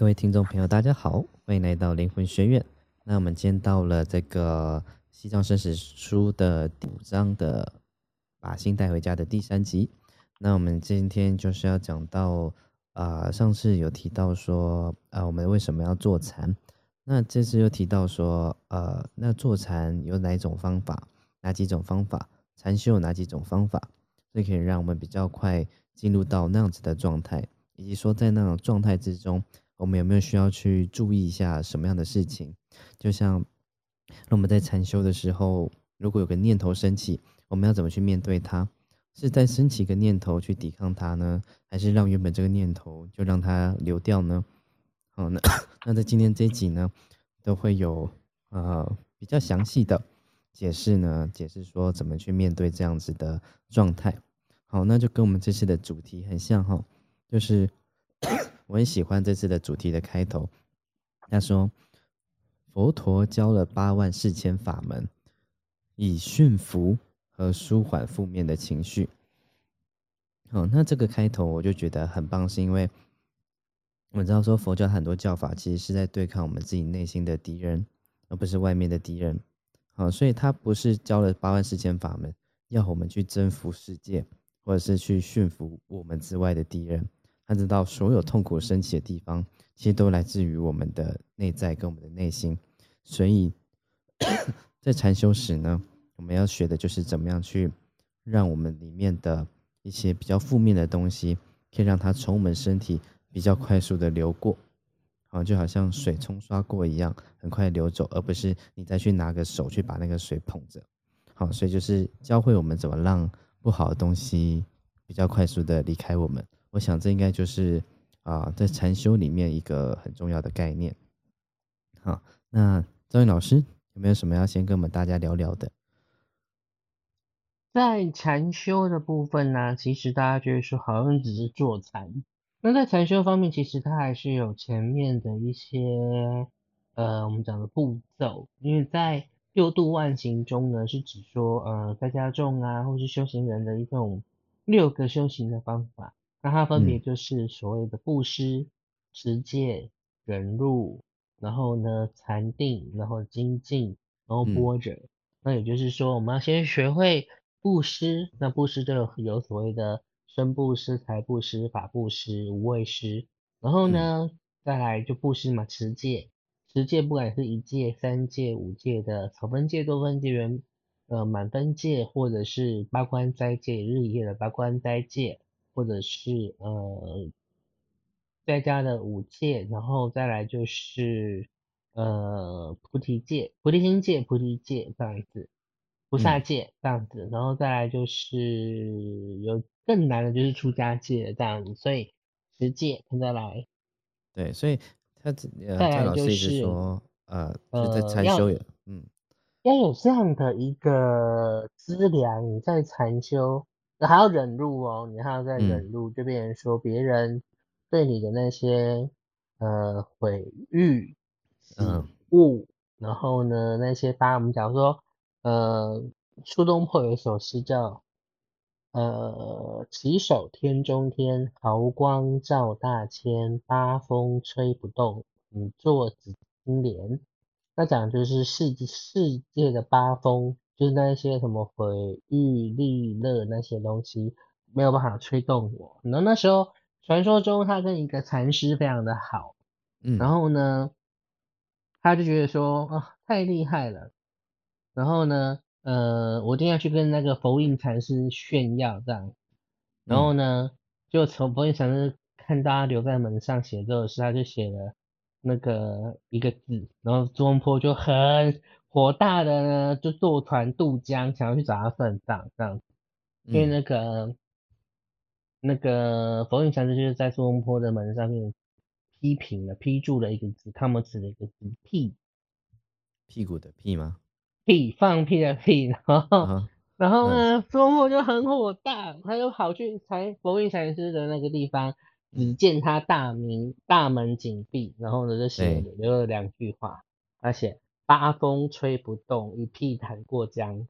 各位听众朋友，大家好，欢迎来到灵魂学院。那我们今天到了这个《西藏生死书》的第五章的“把心带回家”的第三集。那我们今天就是要讲到，啊，上次有提到说，啊，我们为什么要坐禅？那这次又提到说，呃，那坐禅有哪一种方法？哪几种方法？禅修有哪几种方法？这可以让我们比较快进入到那样子的状态，以及说在那种状态之中。我们有没有需要去注意一下什么样的事情？就像我们在禅修的时候，如果有个念头升起，我们要怎么去面对它？是在升起一个念头去抵抗它呢，还是让原本这个念头就让它流掉呢？好，那 那在今天这一集呢，都会有呃比较详细的解释呢，解释说怎么去面对这样子的状态。好，那就跟我们这次的主题很像哈，就是。我很喜欢这次的主题的开头，他说：“佛陀教了八万四千法门，以驯服和舒缓负面的情绪。”好，那这个开头我就觉得很棒，是因为我知道说佛教很多教法其实是在对抗我们自己内心的敌人，而不是外面的敌人。好，所以他不是教了八万四千法门，要我们去征服世界，或者是去驯服我们之外的敌人。他知道所有痛苦升起的地方，其实都来自于我们的内在跟我们的内心。所以，在禅修时呢，我们要学的就是怎么样去让我们里面的一些比较负面的东西，可以让它从我们身体比较快速的流过，好，就好像水冲刷过一样，很快流走，而不是你再去拿个手去把那个水捧着。好，所以就是教会我们怎么让不好的东西比较快速的离开我们。我想这应该就是啊，在禅修里面一个很重要的概念。好，那张宇老师有没有什么要先跟我们大家聊聊的？在禅修的部分呢，其实大家觉得说好像只是坐禅，那在禅修方面，其实它还是有前面的一些呃，我们讲的步骤。因为在六度万行中呢，是指说呃，在家众啊，或是修行人的一种六个修行的方法。那它分别就是所谓的布施、持戒、忍辱，然后呢禅定，然后精进，然后般若。那也就是说，我们要先学会布施。那布施就有有所谓的身布施、财布施、法布施、无畏施。然后呢，再来就布施嘛，持戒。持戒不管是一戒、三戒、五戒的草分戒、多分戒、圆呃满分戒，或者是八关斋戒、日夜的八关斋戒。或者是呃，在家的五戒，然后再来就是呃菩提戒、菩提心戒、菩提戒这样子，菩萨戒这样子，然后再来就是有更难的就是出家戒这样子，所以十戒再来。对，所以他呃，蔡老师是说呃，就在禅修有嗯，要有这样的一个资粮，你在禅修。还要忍辱哦，你还要再忍辱，就变成说别人对你的那些呃毁誉、嗯误，然后呢那些八，我们假如说呃苏东坡有一首诗叫呃起手天中天，毫光照大千，八风吹不动，你坐紫金莲，那讲就是世世界的八风。就是那些什么毁誉、利乐那些东西没有办法吹动我。然后那时候传说中他跟一个禅师非常的好，嗯，然后呢，他就觉得说啊太厉害了，然后呢，呃，我一定要去跟那个佛印禅师炫耀这样，然后呢，就从佛印禅师看大家留在门上写这首诗，他就写了那个一个字，然后朱东坡就很。火大的呢，就坐船渡江，想要去找他算账这样子。因为那个那个佛印禅师就是在苏东坡的门上面批评了、批注了一个字，他们指的一个字“屁”，屁股的“屁”吗？屁，放屁的“屁”。然后，然后呢，苏东坡就很火大，他就跑去禅佛印禅师的那个地方，只见他大名大门紧闭，然后呢就写留了两句话，他写。八风吹不动，一屁弹过江。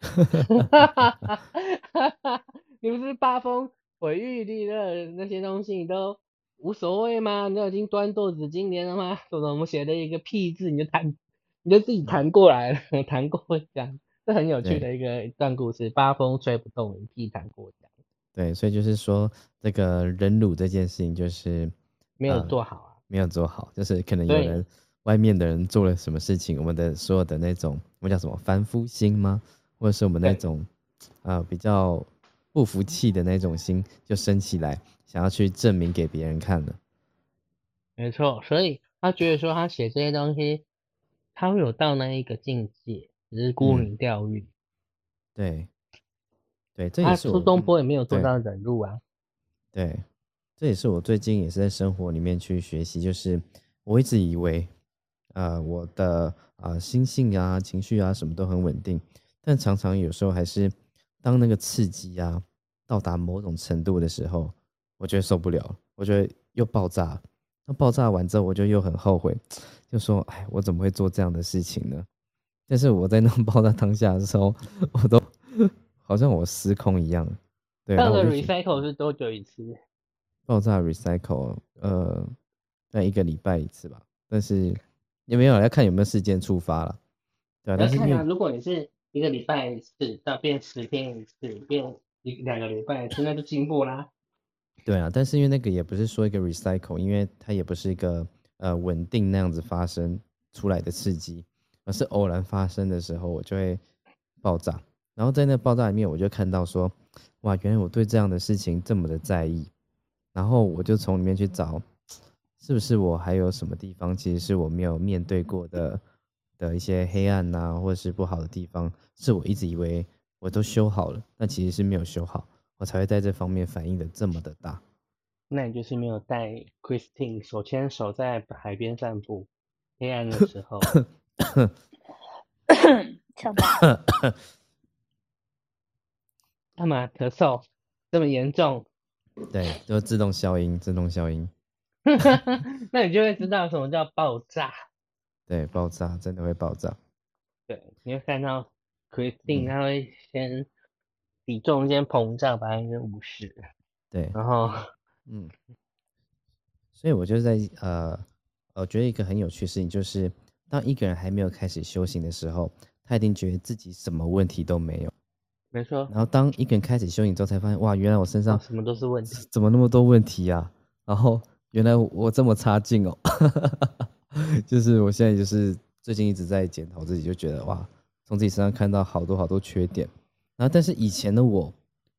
你不是八风毁誉利乐那些东西，你都无所谓吗？你已经端坐子今年了吗？怎么我们写了一个屁字，你就弹，你就自己弹过来了，弹过江，这很有趣的一个一段故事。八风吹不动，一屁弹过江。对，所以就是说，这个忍辱这件事情就是没有做好啊，没有做好，就是可能有人外面的人做了什么事情，我们的所有的那种，我们叫什么凡夫心吗？或者是我们那种啊比较不服气的那种心就升起来。想要去证明给别人看了，没错，所以他觉得说他写这些东西，他会有到那一个境界，只是沽名钓誉。对，对，这也是苏东坡也没有做到忍辱啊。对，这也是我最近也是在生活里面去学习，就是我一直以为，呃，我的啊心性啊、情绪啊什么都很稳定，但常常有时候还是当那个刺激啊到达某种程度的时候。我觉得受不了，我觉得又爆炸。那爆炸完之后，我就又很后悔，就说：“哎，我怎么会做这样的事情呢？”但是我在那爆炸当下的时候，我都好像我失控一样。对，那个 recycle 是多久一次？爆炸 recycle，呃，在一个礼拜一次吧。但是也没有要看有没有事件触发了。对，啊但是如果你是一个礼拜一次，到变十天一次，变一两个礼拜一次，那就进步啦。对啊，但是因为那个也不是说一个 recycle，因为它也不是一个呃稳定那样子发生出来的刺激，而是偶然发生的时候我就会爆炸。然后在那爆炸里面，我就看到说，哇，原来我对这样的事情这么的在意。然后我就从里面去找，是不是我还有什么地方其实是我没有面对过的的一些黑暗呐，或者是不好的地方，是我一直以为我都修好了，但其实是没有修好。我才会在这方面反应的这么的大。那你就是没有带 Christine 手牵手在海边散步，黑暗的时候。抢吧。干嘛咳嗽这么严重？对，就自动消音，自动消音。那你就会知道什么叫爆炸。对，爆炸真的会爆炸。对，你会看到 Christine，他会先。体重先膨胀百分之五十，对，然后，嗯，所以我就在呃，我觉得一个很有趣的事情就是，当一个人还没有开始修行的时候，他一定觉得自己什么问题都没有，没错。然后当一个人开始修行之后，才发现哇，原来我身上什么都是问题，怎么那么多问题呀？然后原来我这么差劲哦，就是我现在就是最近一直在检讨自己，就觉得哇，从自己身上看到好多好多缺点。然后，但是以前的我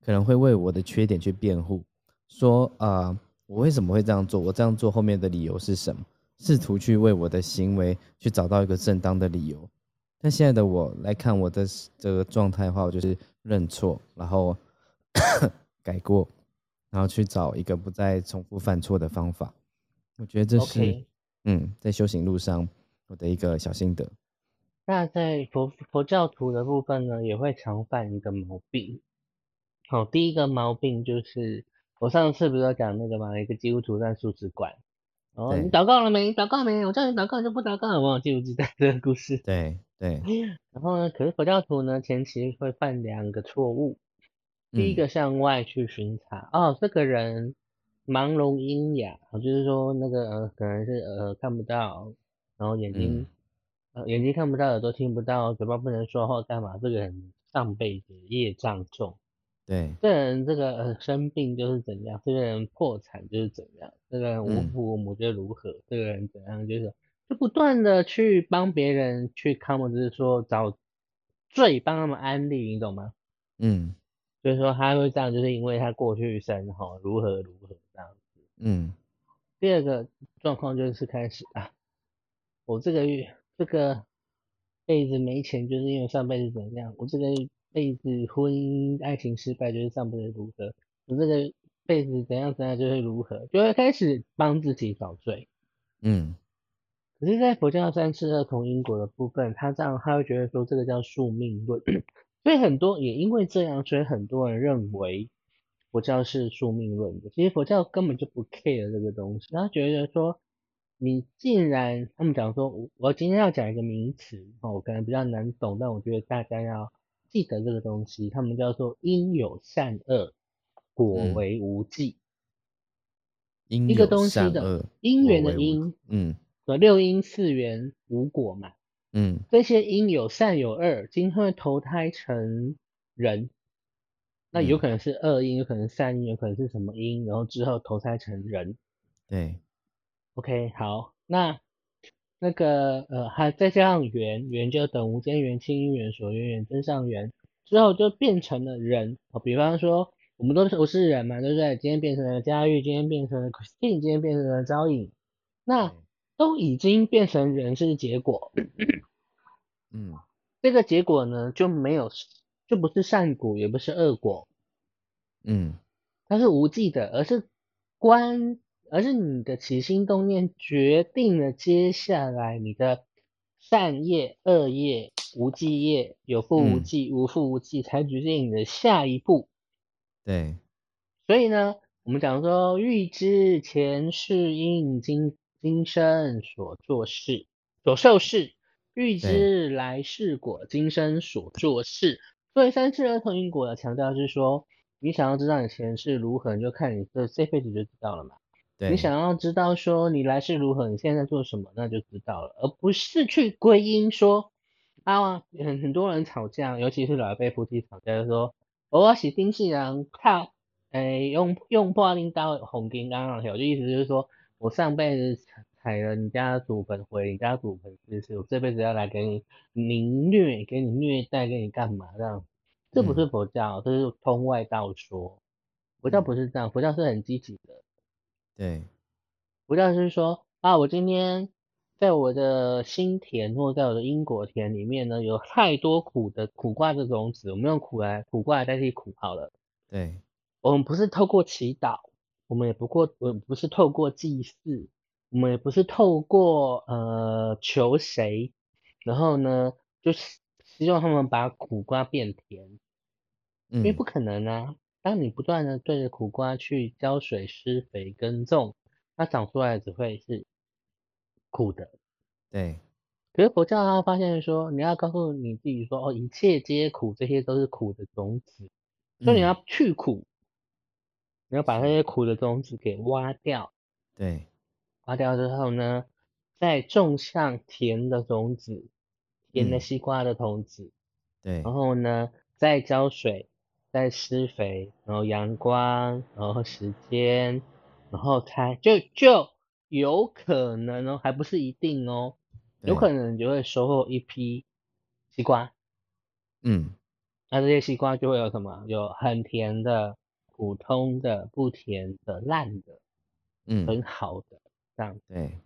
可能会为我的缺点去辩护，说啊，我为什么会这样做？我这样做后面的理由是什么？试图去为我的行为去找到一个正当的理由。但现在的我来看我的这个状态的话，我就是认错，然后 改过，然后去找一个不再重复犯错的方法。我觉得这是嗯，在修行路上我的一个小心得。那在佛佛教徒的部分呢，也会常犯一个毛病。好，第一个毛病就是我上次不是讲那个嘛？一个基督徒在素食馆，哦，你祷告了没？祷告没？我叫你祷告就不祷告，我记不记得这个故事？对对。然后呢，可是佛教徒呢，前期会犯两个错误。第一个向外去巡查，哦，这个人盲聋喑哑，就是说那个可能是呃看不到，然后眼睛。呃，眼睛看不到，耳朵听不到，嘴巴不能说话，干嘛？这个人上辈子业障重，对，这人这个呃生病就是怎样，这个人破产就是怎样，这个人无父无母就如何，这个人怎样？就是就不断的去帮别人去看，或者是说找罪帮他们安利，你懂吗？嗯，所以说他会这样，就是因为他过去生哈如何如何这样子。嗯，第二个状况就是开始啊，我这个月。这个辈子没钱，就是因为上辈子怎样？我这个辈子婚姻爱情失败，就是上辈子如何？我这个辈子怎样怎样，就会如何？就会开始帮自己找罪。嗯。可是，在佛教三世二同因果的部分，他这样他会觉得说这个叫宿命论，所以很多也因为这样，所以很多人认为佛教是宿命论的。其实佛教根本就不 care 这个东西，他觉得说。你既然他们讲说，我今天要讲一个名词哦，可能比较难懂，但我觉得大家要记得这个东西。他们叫做因有善恶，果为无记。一个东西的因缘的因，嗯，和六因四缘无果嘛，嗯，这些因有善有恶，今后会投胎成人，那有可能是恶因，有可能善因，有可能是什么因，然后之后投胎成人。对，OK，好，那那个呃，还再加上缘，缘就等无间缘、清因缘、所缘缘、真上缘，之后就变成了人。哦，比方说。我们都是我是人嘛，对不对？今天变成了佳玉，今天变成了 Christine，今天变成了招影，那都已经变成人是结果。嗯，这个结果呢就没有，就不是善果，也不是恶果。嗯，它是无记的，而是观，而是你的起心动念决定了接下来你的善业、恶业、无记业、有负无记、无负无记，才决定你的下一步。对，所以呢，我们讲说，欲知前世因，今今生所做事，所受事；欲知来世果，今生所做事。所以三世儿童因果的强调是说，你想要知道你前世如何，你就看你这这辈子就知道了嘛。对，你想要知道说你来世如何，你现在做什么，那就知道了，而不是去归因说啊，很很多人吵架，尤其是老一辈夫妻吵架，就说。我是丁世人靠，诶，用用破钉刀红金刚啊，就意思就是说我上辈子踩了你家祖坟，毁你家祖坟，就是我这辈子要来给你凌虐，给你虐待，给你干嘛这样？这不是佛教，这是通外道说。佛教不是这样，佛教是很积极的。对，佛教是说啊，我今天。在我的心田或在我的因果田里面呢，有太多苦的苦瓜的种子，我们用苦来苦瓜来代替苦好了。对，我们不是透过祈祷，我们也不过，我不是透过祭祀，我们也不是透过呃求谁，然后呢，就是希望他们把苦瓜变甜，因为不可能啊。当你不断的对着苦瓜去浇水、施肥、耕种，它长出来只会是。苦的，对。可是佛教他发现说，你要告诉你自己说，哦，一切皆苦，这些都是苦的种子，所以你要去苦，你要把那些苦的种子给挖掉。对。挖掉之后呢，再种上甜的种子，甜的西瓜的种子。对。然后呢，再浇水，再施肥，然后阳光，然后时间，然后才就就。有可能哦，还不是一定哦，有可能你就会收获一批西瓜，嗯，那这些西瓜就会有什么？有很甜的、普通的、不甜的、烂的，嗯，很好的这样。对，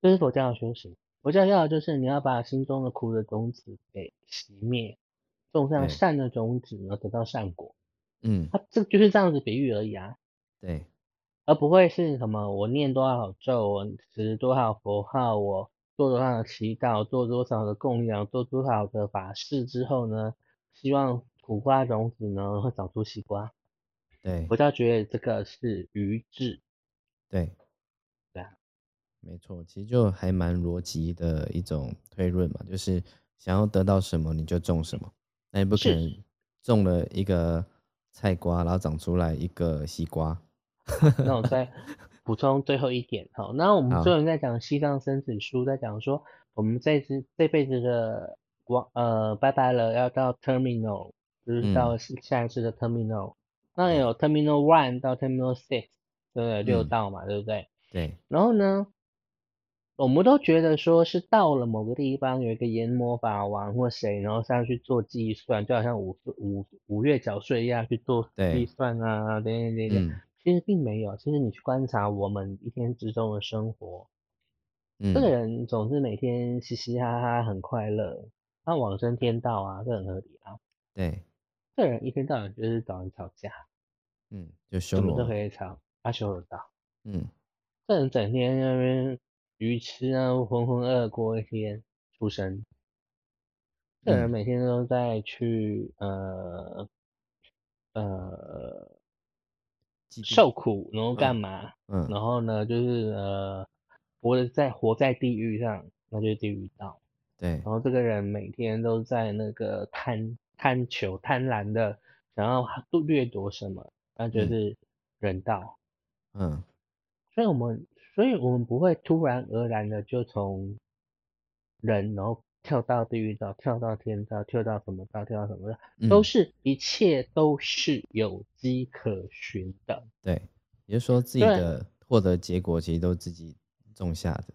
这是佛教的修行。佛教要的就是你要把心中的苦的种子给熄灭，种上善的种子，然后得到善果。嗯，它这就是这样子比喻而已啊。对。而不会是什么？我念多少咒，我持多少佛号，我做多少祈祷，做多少的供养，做多少的法事之后呢？希望苦瓜种子呢会长出西瓜。对，我倒觉得这个是愚智。对，对啊，没错，其实就还蛮逻辑的一种推论嘛，就是想要得到什么你就种什么，那也不可能种了一个菜瓜，然后长出来一个西瓜。那我再。补充最后一点，好，那我们最后在讲西藏生死书，在讲说我们这次这辈子的光呃拜拜了，要到 terminal，就是到下一次的 terminal，那有 terminal one 到 terminal six，对六道嘛，对不对？对。然后呢，我们都觉得说是到了某个地方有一个研魔法王或谁，然后上去做计算，就好像五五五月缴税一样去做计算啊，等等等等。其实并没有，其实你去观察我们一天之中的生活，嗯，这个人总是每天嘻嘻哈哈，很快乐，他往生天道啊，这很合理啊。对，这人一天到晚就是找人吵架，嗯，就修罗，都可以吵，他修罗道，嗯，这人整天那边愚痴啊，浑浑噩过一天出生，这人每天都在去呃呃。受苦，然后干嘛？嗯，然后呢，就是呃，活在活在地狱上，那就是地狱道。对。然后这个人每天都在那个贪贪求、贪婪的，想要掠夺什么，那就是人道。嗯。所以我们，所以我们不会突然而然的就从人，然后跳到地狱道，跳到天道，跳到什么道，跳到什么道，都是一切都是有迹可循的。对，也就是说自己的获得结果其实都自己种下的。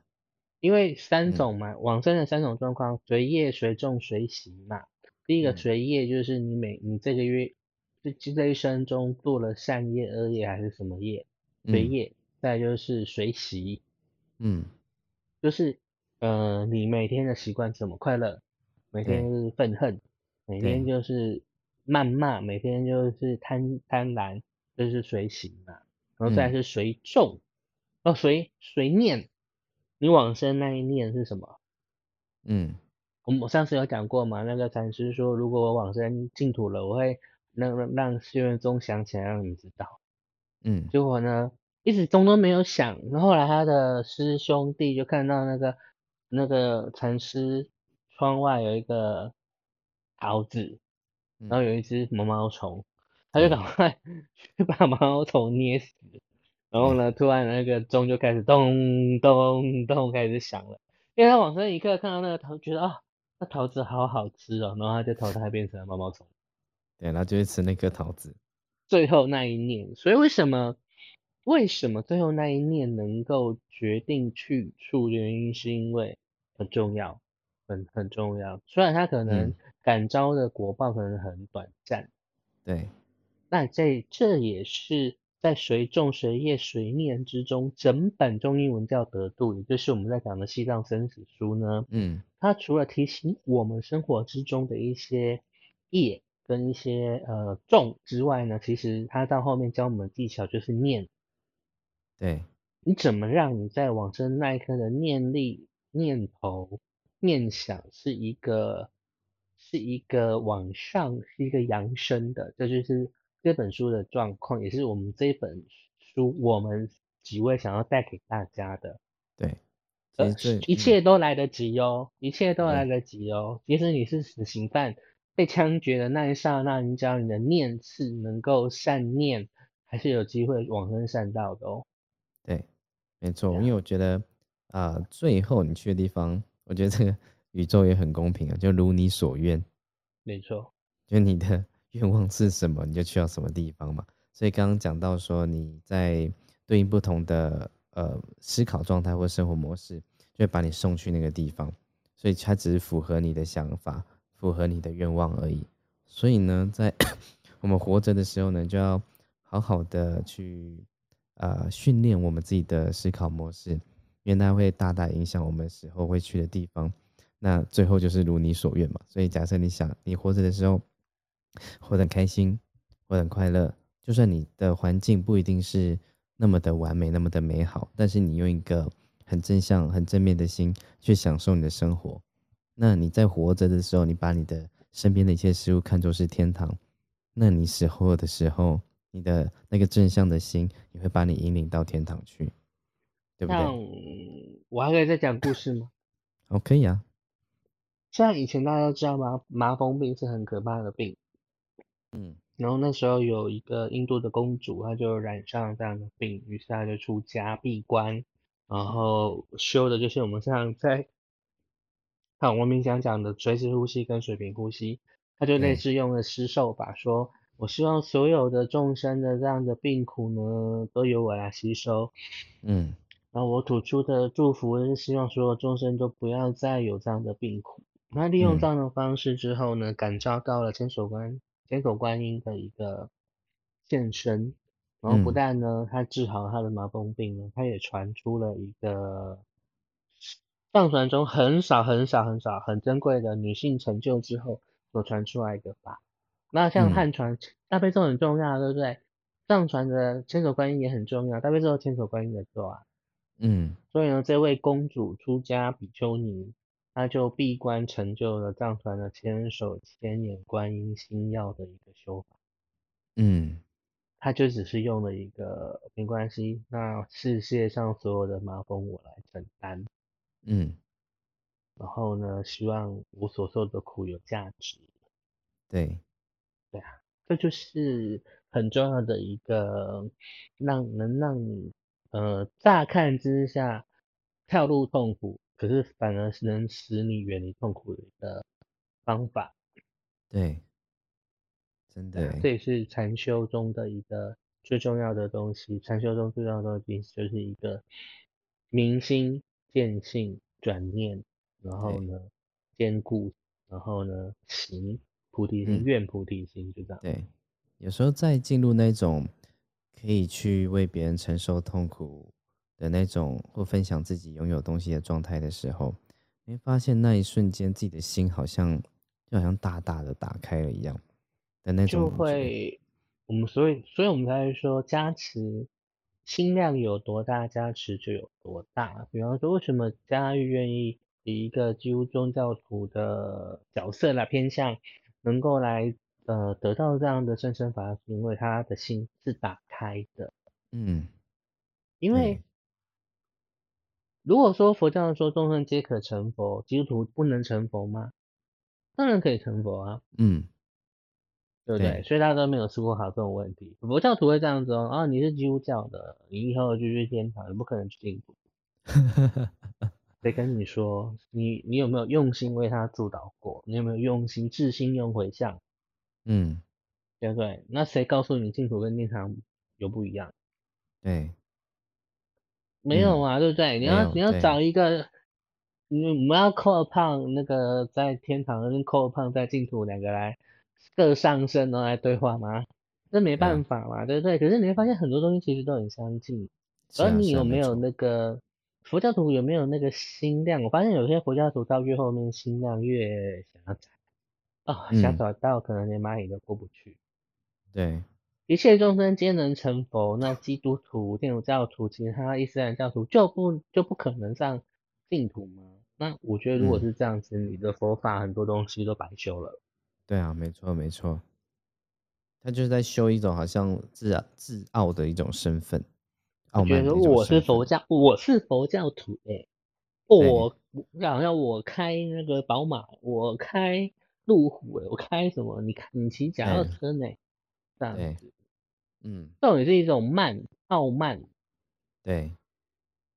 因为三种嘛，往生的三种状况，随业、随众、随行嘛。第一个随业就是你每你这个月这这一生中做了善业、恶业还是什么业，随业。再就是随习，嗯，就是呃你每天的习惯怎么快乐，每天就是愤恨，每天就是谩骂，每天就是贪贪婪，这是随行嘛。然后再是随众，哦随随念。你往生那一念是什么？嗯，我们上次有讲过嘛？那个禅师说，如果我往生净土了，我会让让让修愿宗想起来，让你知道。嗯，结果呢，一直钟都没有响。然后来他的师兄弟就看到那个那个禅师窗外有一个桃子，然后有一只毛毛虫，他就赶快 去把毛毛虫捏死。然后呢，突然那个钟就开始咚咚咚开始响了，因为他往生一刻看到那个桃，觉得啊，那桃子好好吃哦，然后他就投胎变成了毛毛虫。对，然后就会吃那颗桃子。最后那一念，所以为什么为什么最后那一念能够决定去处？原因是因为很重要，很很重要。虽然他可能感召的果报可能很短暂，对，那这这也是。在随众随业随念之中，整本中英文叫得度，也就是我们在讲的西藏生死书呢。嗯，它除了提醒我们生活之中的一些业跟一些呃众之外呢，其实它到后面教我们技巧就是念。对，你怎么让你在往生那一刻的念力、念头、念想是一个是一个往上，是一个扬升的，这就是。这本书的状况也是我们这一本书，我们几位想要带给大家的。对，呃，一切都来得及哦，一切都来得及哦。即使你是死刑犯，被枪决的那一刹那，你只要你的念是能够善念，还是有机会往生善道的哦。对，没错，因为我觉得啊，最后你去的地方，我觉得这个宇宙也很公平啊，就如你所愿。没错，就你的。愿望是什么，你就去到什么地方嘛。所以刚刚讲到说，你在对应不同的呃思考状态或生活模式，就会把你送去那个地方。所以它只是符合你的想法，符合你的愿望而已。所以呢，在 我们活着的时候呢，就要好好的去呃训练我们自己的思考模式，因为它会大大影响我们死后会去的地方。那最后就是如你所愿嘛。所以假设你想你活着的时候。活得很开心，活得很快乐。就算你的环境不一定是那么的完美，那么的美好，但是你用一个很正向、很正面的心去享受你的生活，那你在活着的时候，你把你的身边的一切事物看作是天堂，那你死后的时候，你的那个正向的心也会把你引领到天堂去，对不对？我还可以再讲故事吗？哦，可以啊。像以前大家都知道吗？麻风病是很可怕的病。嗯，然后那时候有一个印度的公主，她就染上这样的病，于是她就出家闭关，然后修的就是我们像在看文明讲讲的垂直呼吸跟水平呼吸，她就类似用了施受法，说我希望所有的众生的这样的病苦呢，都由我来吸收，嗯，然后我吐出的祝福是希望所有众生都不要再有这样的病苦。那利用这样的方式之后呢，感召到了千手观。千手观音的一个现身，然后不但呢，他治好他的麻风病呢，他也传出了一个藏传中很少很少很少很珍贵的女性成就之后所传出来的法。那像汉传大悲咒很重要，对不对？藏传的千手观音也很重要，大悲咒千手观音的咒啊。嗯，所以呢，这位公主出家比丘尼。他就闭关成就了藏传的千手千眼观音心药的一个修法，嗯，他就只是用了一个没关系，那世界上所有的麻风我来承担，嗯，然后呢，希望我所受的苦有价值，对，对啊，这就是很重要的一个让能让你呃，乍看之下跳入痛苦，可是反而是能使你远离痛苦的一个方法。对，真的，这也是禅修中的一个最重要的东西。禅修中最重要的东西就是一个明心见性转念，然后呢坚固，然后呢行菩提心，愿菩提心，就这样。对，有时候在进入那种可以去为别人承受痛苦的那种，或分享自己拥有东西的状态的时候，你会发现那一瞬间自己的心好像。就好像大大的打开了一样的那种，就会我们所以所以我们才会说加持心量有多大，加持就有多大。比方说，为什么嘉玉愿意以一个基督宗教徒的角色来偏向，能够来呃得到这样的生生法，是因为他的心是打开的。嗯，因为如果说佛教说众生皆可成佛，基督徒不能成佛吗？当然可以成佛啊，嗯，对不对？所以大家都没有思过好这种问题。佛教徒会这样子哦，啊，你是基督教的，你以后就去天堂，你不可能去净土。得跟你说，你你有没有用心为他助导过？你有没有用心至心用回向？嗯，对不对？那谁告诉你净土跟天堂有不一样？对，没有啊，对不对？你要你要找一个。因为我们要扣胖那个在天堂跟扣胖在净土两个来各上升然后来对话吗？这没办法嘛，对不对？可是你会发现很多东西其实都很相近。而你有没有那个佛教徒有没有那个心量？我发现有些佛教徒到越后面心量越狭窄，哦，狭窄到可能连蚂蚁都过不去。对，一切众生皆能成佛，那基督徒、天主教徒、其他伊斯兰教徒就不就不可能上净土吗？那我觉得，如果是这样子，你的佛法很多东西都白修了。对啊，没错没错，他就是在修一种好像自自傲的一种身份。我觉得我是佛教，我是佛教徒哎，我好像我开那个宝马，我开路虎哎，我开什么？你看你骑脚踏车呢？这样子，嗯，这种也是一种慢傲慢。对，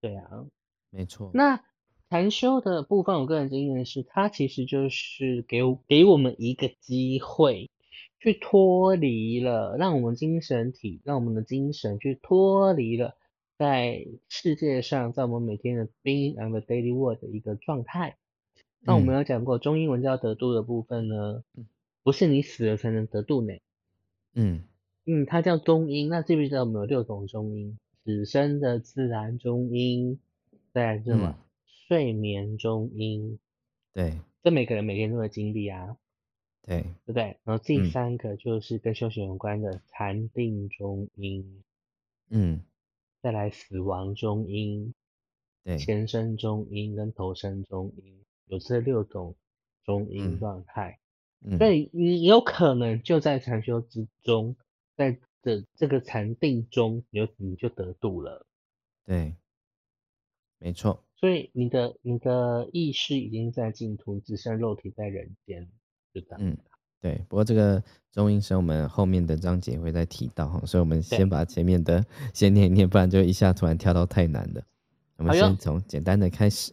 对啊，没错。那。禅修的部分，我个人经验是，它其实就是给给我们一个机会，去脱离了，让我们精神体，让我们的精神去脱离了在世界上，在我们每天的冰凉的 daily world 的一个状态。那我们有讲过，中英文叫得度的部分呢，不是你死了才能得度呢。嗯嗯，它叫中音。那记不记得我们有六种中音？死生的自然中音，再来什么？睡眠中音，对，这每个人每天都会经历啊，对，对不对？然后第三个就是跟修行有关的禅定中音，嗯，再来死亡中音，对，前生中音跟投身中音，有这六种中音状态，所以你有可能就在禅修之中，在这这个禅定中，有你就得度了，对，没错。所以你的你的意识已经在净土，只剩肉体在人间，是的。嗯，对。不过这个中音声我们后面的章节会再提到哈，所以我们先把前面的先念一念，不然就一下突然跳到太难的。我们先从简单的开始。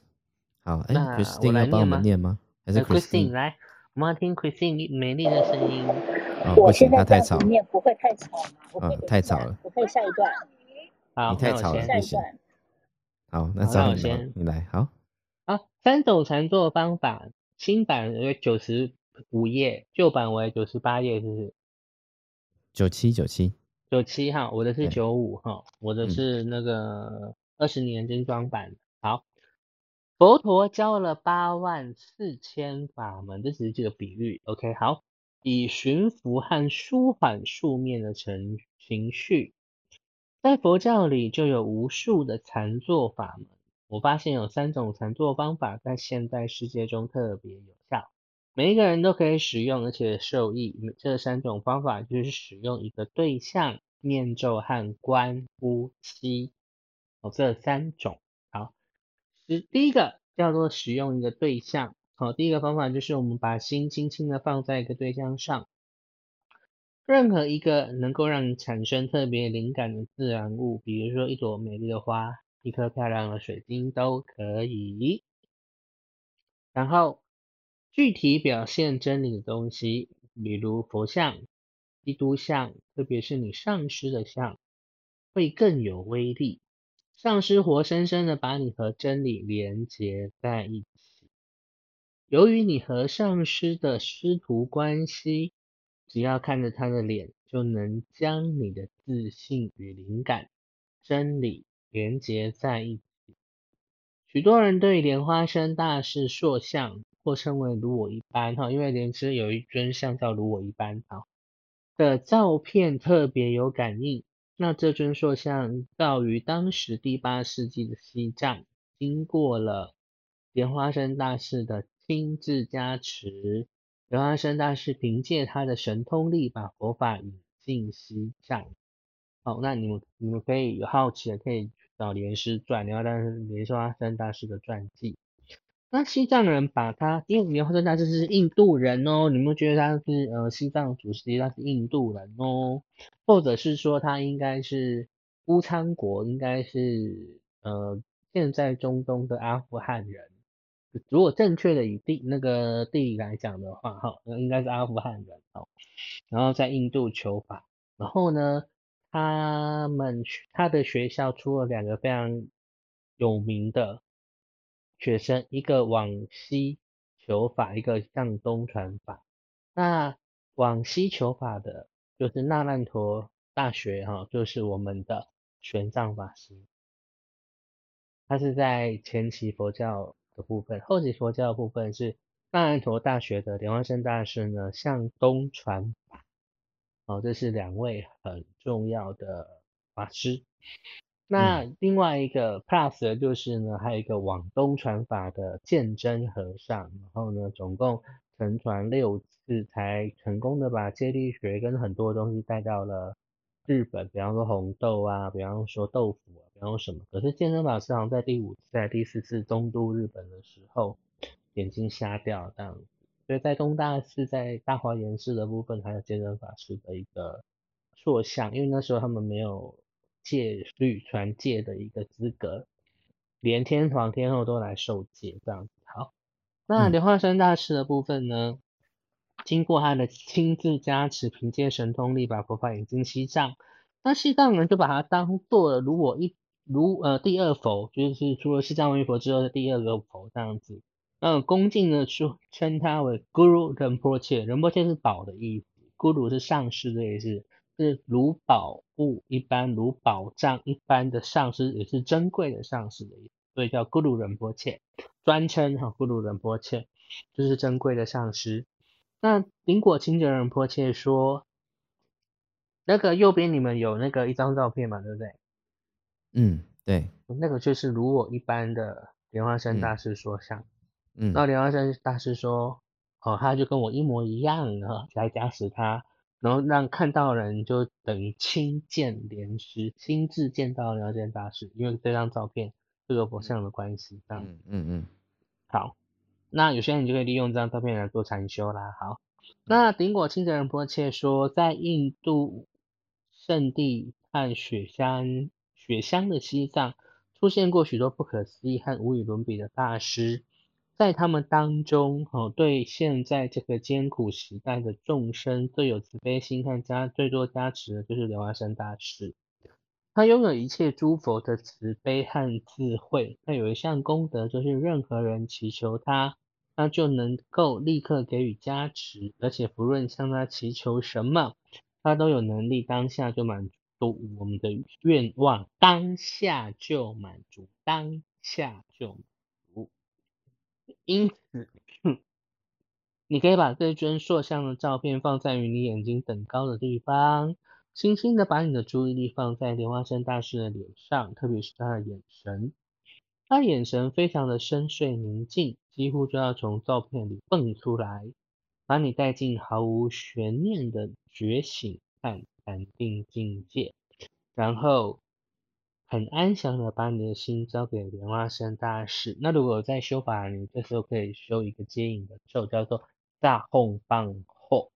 好，哎，Christine 要帮我们念吗？还是 Christine 来？我们要听 Christine 美丽的声音。哦，不行，他太吵。你也不会太吵吗？啊，太吵了。我可以下一段。好，你太吵了，不行。好，那那我先你来。好，啊，三种禅坐方法，新版为九十五页，旧版为九十八页，是不是？九七九七九七哈，我的是九五哈，我的是那个二十年精装版。好，佛陀教了八万四千法门，这只是这个比喻。OK，好，以驯服和舒缓树面的情情绪。在佛教里就有无数的禅坐法门，我发现有三种禅坐方法在现代世界中特别有效，每一个人都可以使用，而且受益。这三种方法就是使用一个对象、念咒和观呼吸。哦，这三种好，是第一个叫做使用一个对象。好，第一个方法就是我们把心轻轻的放在一个对象上。任何一个能够让你产生特别灵感的自然物，比如说一朵美丽的花、一颗漂亮的水晶都可以。然后具体表现真理的东西，比如佛像、基督像，特别是你上师的像，会更有威力。上师活生生的把你和真理连接在一起。由于你和上师的师徒关系。只要看着他的脸，就能将你的自信与灵感、真理连接在一起。许多人对莲花生大师塑像，或称为如我一般哈，因为莲师有一尊像叫如我一般哈的照片特别有感应。那这尊塑像造于当时第八世纪的西藏，经过了莲花生大师的亲自加持。莲花生大师凭借他的神通力，把佛法引进西藏。好，那你们你们可以有好奇的，可以找莲师传，莲花生莲花生大师的传记。那西藏人把他，因为莲花生大师是印度人哦，你们觉得他是呃西藏祖师，他是印度人哦，或者是说他应该是乌昌国，应该是呃现在中东的阿富汗人。如果正确的以地那个地理来讲的话，哈，应该是阿富汗人哦。然后在印度求法，然后呢，他们他的学校出了两个非常有名的学生，一个往西求法，一个向东传法。那往西求法的，就是那烂陀大学，哈，就是我们的玄奘法师，他是在前期佛教。部分后期佛教的部分是大安陀大学的莲花生大师呢向东传法，哦，这是两位很重要的法师。那另外一个 plus 的就是呢，还有一个往东传法的鉴真和尚，然后呢，总共乘船六次才成功的把接力学跟很多东西带到了日本，比方说红豆啊，比方说豆腐啊。然后什么？可是健身法师好像在第五次、在第四次东渡日本的时候，眼睛瞎掉这样子。所以在东大寺、在大华严寺的部分，还有健身法师的一个塑像，因为那时候他们没有戒律传戒的一个资格，连天皇天后都来受戒这样子。好，那莲花山大师的部分呢，经过他的亲自加持，凭借神通力把佛法引进西藏，那西藏人就把他当做了如果一。如呃第二佛，就是除了西藏文佛之后的第二个佛这样子，那恭敬的说称他为 Guru Rinpoche，Rinpoche 是宝的意思，Guru 是上师的意思，是如宝物一般，如宝藏一般的上师，也是珍贵的上师的意思，所以叫 Guru Rinpoche，专称哈 Guru Rinpoche，就是珍贵的上师。那林果清者仁波切说，那个右边你们有那个一张照片嘛，对不对？嗯，对，那个就是如我一般的莲花生大师说像，嗯，那莲花生大师说，哦，他就跟我一模一样啊，来加持他，然后让看到人就等于亲见莲师，亲自见到莲花生大师，因为这张照片这个佛像的关系，这样，嗯嗯嗯，好，那有些人就可以利用这张照片来做禅修啦，好，那顶果清哲仁波切说，在印度圣地和雪山。雪乡的西藏出现过许多不可思议和无与伦比的大师，在他们当中，哦，对现在这个艰苦时代的众生最有慈悲心和加最多加持的，就是莲花生大师。他拥有一切诸佛的慈悲和智慧。他有一项功德，就是任何人祈求他，他就能够立刻给予加持，而且不论向他祈求什么，他都有能力当下就满足。我们的愿望当下就满足，当下就满足。因此，你可以把这尊塑像的照片放在与你眼睛等高的地方，轻轻的把你的注意力放在莲花生大师的脸上，特别是他的眼神。他眼神非常的深邃宁静，几乎就要从照片里蹦出来，把你带进毫无悬念的觉醒和。禅定境界，然后很安详的把你的心交给莲花生大师。那如果在修法，你这时候可以修一个接引的咒，叫做大哄棒后。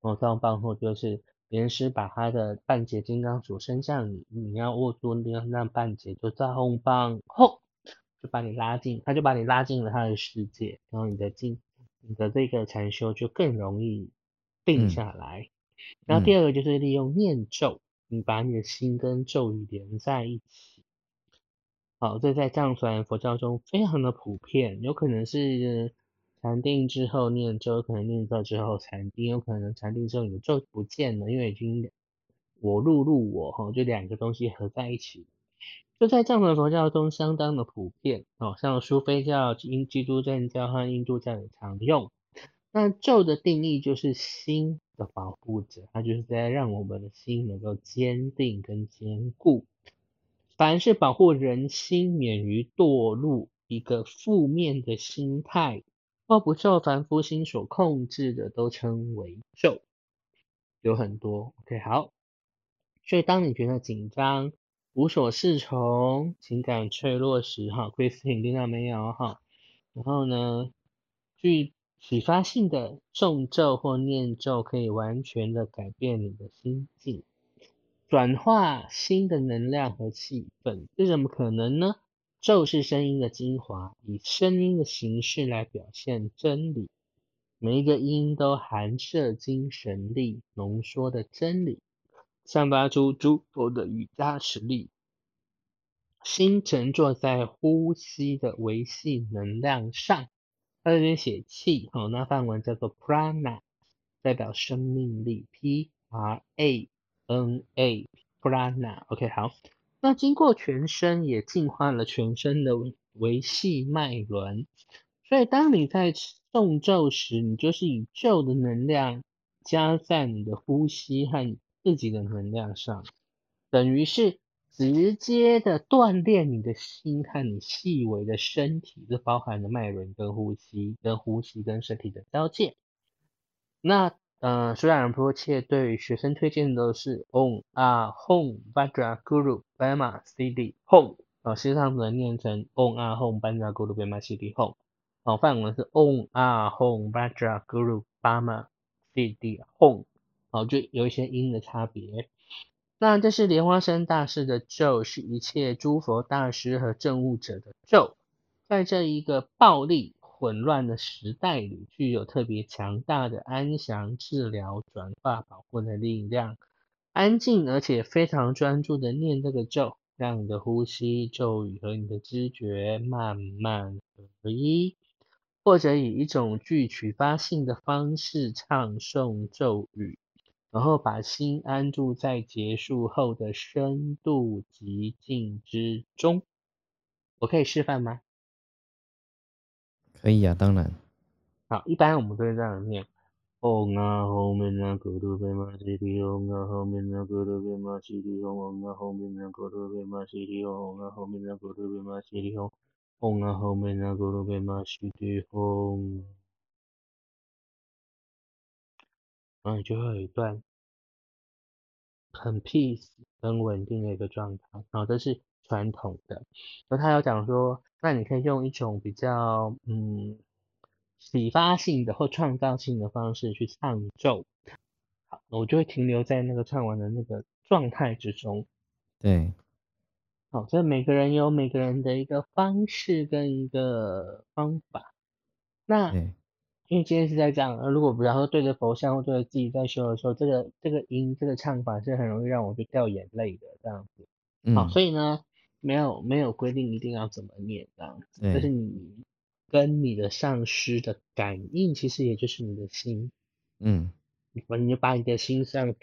哦，大哄棒后就是莲师把他的半截金刚杵伸向你，你要握住那那半截，就在后方，吼，就把你拉进，他就把你拉进了他的世界，然后你的进，你的这个禅修就更容易定下来。然后第二个就是利用念咒，你把你的心跟咒语连在一起。好，这在藏传佛教中非常的普遍，有可能是禅定之后念咒，可能念咒之后禅定，有可能禅定之后你的咒不见了，因为已经我入入我哈，就两个东西合在一起，就在藏传佛教中相当的普遍哦，像苏菲教、基基督教和印度教也常用。那咒的定义就是心的保护者，它就是在让我们的心能够坚定跟坚固。凡是保护人心免于堕入一个负面的心态，或不受凡夫心所控制的，都称为咒。有很多，OK，好。所以当你觉得紧张、无所适从、情感脆弱时，哈，Christine 听到没有？哈，然后呢，具启发性的诵咒或念咒，可以完全的改变你的心境。转化新的能量和气氛，这怎么可能呢？咒是声音的精华，以声音的形式来表现真理。每一个音都含摄精神力，浓缩的真理，散发出诸多的瑜伽实力。心沉坐在呼吸的维系能量上，它这边写气，哦，那梵文叫做 prana，代表生命力，p r a。N A Prana，OK，好。那经过全身，也净化了全身的维系脉轮。所以当你在诵咒时，你就是以咒的能量加在你的呼吸和自己的能量上，等于是直接的锻炼你的心和你细微的身体，这包含了脉轮跟呼吸，跟呼吸跟身体的交界。那嗯，虽然迫切对学生推荐的是 Om Ah Hom Bajra Guru Bama CD Hom，啊，实际上能念成 Om Ah Hom Bajra Guru Bama CD Hom，哦，范文是 Om Ah Hom Bajra Guru Bama CD Hom，哦，就有一些音的差别。那这是莲花生大师的咒，是一切诸佛大师和证悟者的咒，在这一个暴力。混乱的时代里，具有特别强大的安详、治疗、转化、保护的力量。安静而且非常专注的念这个咒，让你的呼吸、咒语和你的知觉慢慢合一，或者以一种具启发性的方式唱诵咒语，然后把心安住在结束后的深度寂静之中。我可以示范吗？可以啊，当然。好，一般我们都会这样念。嗡啊吽咪呐咕噜贝玛西提嗡啊吽咪呐咕噜贝玛西提嗡嗡啊吽咪呐咕噜贝玛西提嗡啊吽咪呐咕噜贝玛西提嗡嗡啊吽咪呐咕噜贝玛西提嗡。然后就会有一段很 peace、很稳定的一个状态。然后这是传统的。然后他有讲说。那你可以用一种比较嗯启发性的或创造性的方式去唱奏，好，我就会停留在那个唱完的那个状态之中。对，好，所以每个人有每个人的一个方式跟一个方法。那因为今天是在讲，如果比方说对着佛像或对着自己在修的时候，这个这个音这个唱法是很容易让我去掉眼泪的这样子。好，所以呢。没有没有规定一定要怎么念这样子，就是你跟你的上师的感应，其实也就是你的心，嗯，你你就把你的心这样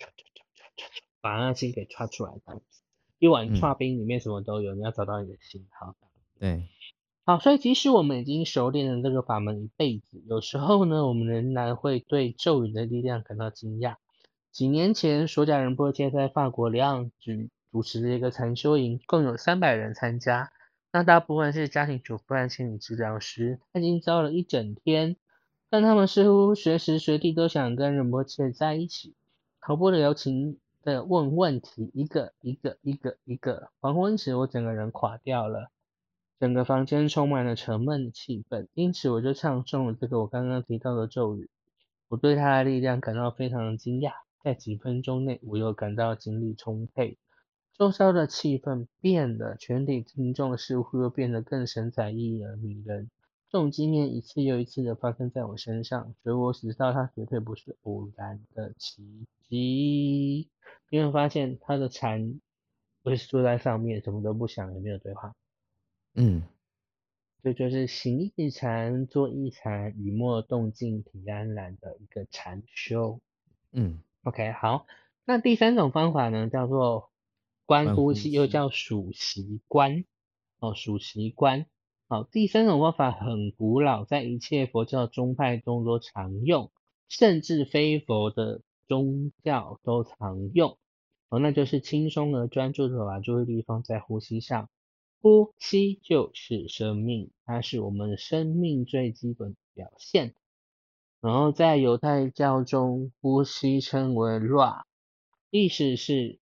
把那心给抓出来这样子。一碗串冰里面什么都有，你要找到你的心，好。对，好，所以即使我们已经熟练了这个法门一辈子，有时候呢，我们仍然会对咒语的力量感到惊讶。几年前，索甲仁波切在法国里昂举。主持的一个禅修营，共有三百人参加。那大部分是家庭主妇和心理治疗师。他已经教了一整天，但他们似乎随时随地都想跟仁波切在一起，毫不留情的问问题，一个一个一个一个。黄昏时，我整个人垮掉了，整个房间充满了沉闷的气氛。因此，我就唱诵了这个我刚刚提到的咒语。我对它的力量感到非常的惊讶。在几分钟内，我又感到精力充沛。周遭的气氛变了，全体听众似乎又变得更神采奕奕而迷人。这种经验一次又一次的发生在我身上，所以我只知道它绝对不是偶然的奇迹。你会发现他的蝉不是坐在上面，什么都不想，也没有对话。嗯，这就是行一禅，坐一禅，雨墨动静体安然的一个禅修。嗯，OK，好。那第三种方法呢，叫做观观呼呼吸，又叫数息观。哦，数息观。好，第三种方法很古老，在一切佛教宗派中都常用，甚至非佛的宗教都常用。哦，那就是轻松而专注的把注意力放在呼吸上。呼吸就是生命，它是我们生命最基本的表现。然后在犹太教中，呼吸称为 ra，意思是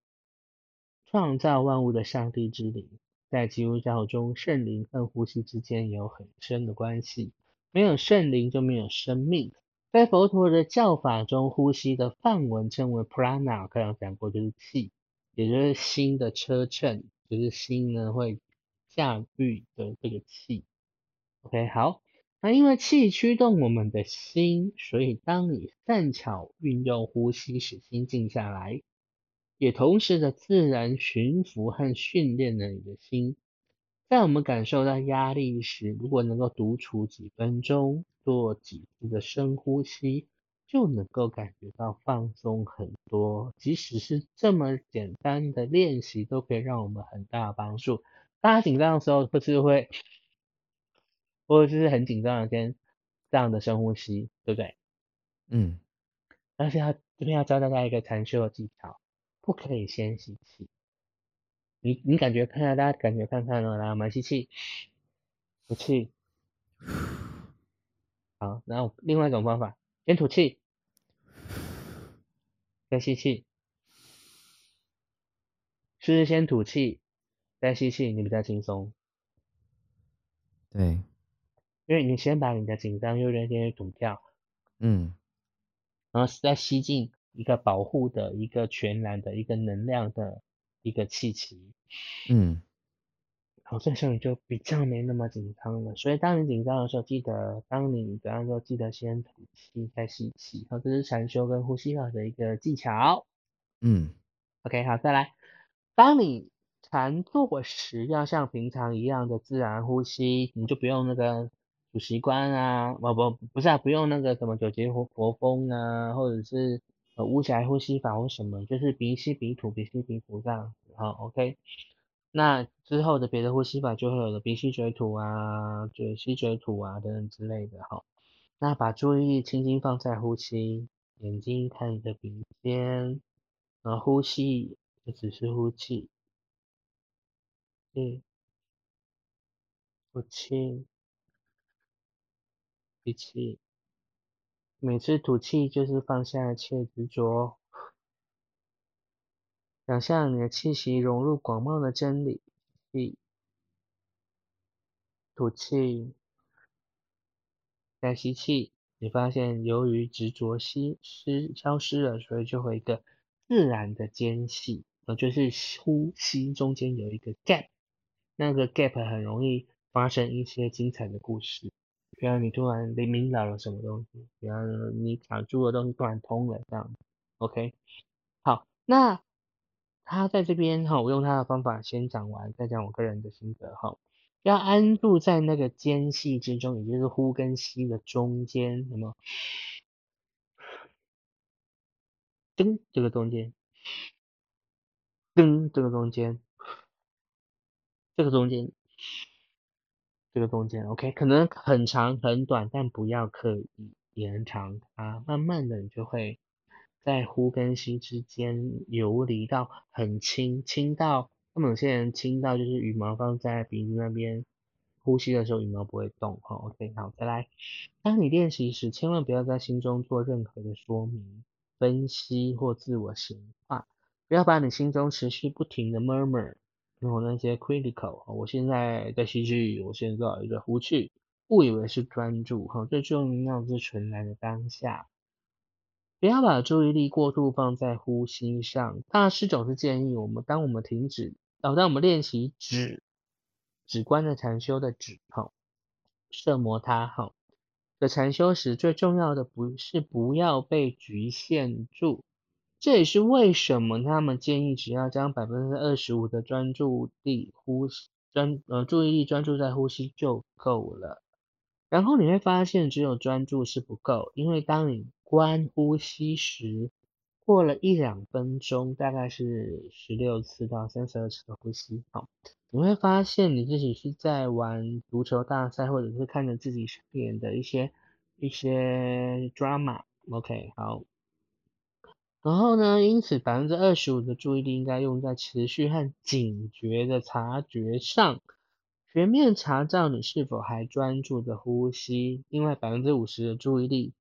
创造万物的上帝之灵。在基督教中，圣灵和呼吸之间有很深的关系，没有圣灵就没有生命。在佛陀的教法中，呼吸的梵文称为 prana，刚刚讲过就是气，也就是心的车乘，就是心呢会驾驭的这个气。OK，好，那因为气驱动我们的心，所以当你善巧运用呼吸使心静下来，也同时的自然驯服和训练了你的心。在我们感受到压力时，如果能够独处几分钟，做几次的深呼吸，就能够感觉到放松很多。即使是这么简单的练习，都可以让我们很大的帮助。大家紧张的时候，不是会，或者是很紧张的先这样的深呼吸，对不对？嗯但是要这边要教大家一个禅修的技巧，不可以先吸气。你你感觉看看，大家感觉看看哦，来，我们吸气，吐气。好，然后另外一种方法，先吐气，再吸气。是不是先吐气，再吸气，你比较轻松？对，因为你先把你的紧张、忧虑先吐掉，嗯然后再吸进一个保护的、一个全然的、一个能量的一个气息。嗯好，这时候你就比较没那么紧张了。所以当你紧张的时候，记得当你紧张的时候记得先吐气再吸气，好，这是禅修跟呼吸法的一个技巧。嗯 OK，好，再来，当你禅坐时，要像平常一样的自然呼吸，你就不用那个主习惯啊，不不不是啊，不用那个什么九节活佛风啊，或者是呃无暇呼吸法或什么，就是鼻吸鼻吐，鼻吸鼻吐这样子。好，OK。那之后的别的呼吸法就会有了鼻吸嘴吐啊、嘴吸嘴吐啊等等之类的哈。那把注意力轻轻放在呼吸，眼睛看着鼻尖，然后呼吸就只是呼气，嗯，呼气，吸气。每次吐气就是放下一切执着。想象你的气息融入广袤的真理，吐气，再吸气。你发现由于执着吸失消失了，所以就会一个自然的间隙，呃，就是呼吸中间有一个 gap，那个 gap 很容易发生一些精彩的故事，比方你突然灵敏到了什么东西，比方你卡住的东西突然通了这样，OK，好，那。他在这边哈，我用他的方法先讲完，再讲我个人的心得哈。要安住在那个间隙之中，也就是呼跟吸的中间，什么？噔，这个中间，噔，这个中间，这个中间，OK，可能很长很短，但不要刻意延长它，慢慢的你就会。在呼跟吸之间游离到很轻，轻到那么有些人轻到就是羽毛放在鼻子那边，呼吸的时候羽毛不会动。哈，OK，好，再来。当你练习时，千万不要在心中做任何的说明、分析或自我形化，不要把你心中持续不停的 murmur，然后那些 critical，我现在在吸气，我现在在呼气，误以为是专注。哈，最重要是纯然的当下。不要把注意力过度放在呼吸上。大师总是建议我们，当我们停止，哦，当我们练习止止观的禅修的止，哈，摄摩他，哈，的禅修时，最重要的不是不要被局限住。这也是为什么他们建议只要将百分之二十五的专注力呼吸专呃注意力专注在呼吸就够了。然后你会发现，只有专注是不够，因为当你观呼吸时，过了一两分钟，大概是十六次到三十二次的呼吸，好，你会发现你自己是在玩足球大赛，或者是看着自己演的一些一些 drama，OK，好。然后呢？因此，百分之二十五的注意力应该用在持续和警觉的察觉上，全面查找你是否还专注的呼吸。另外，百分之五十的注意力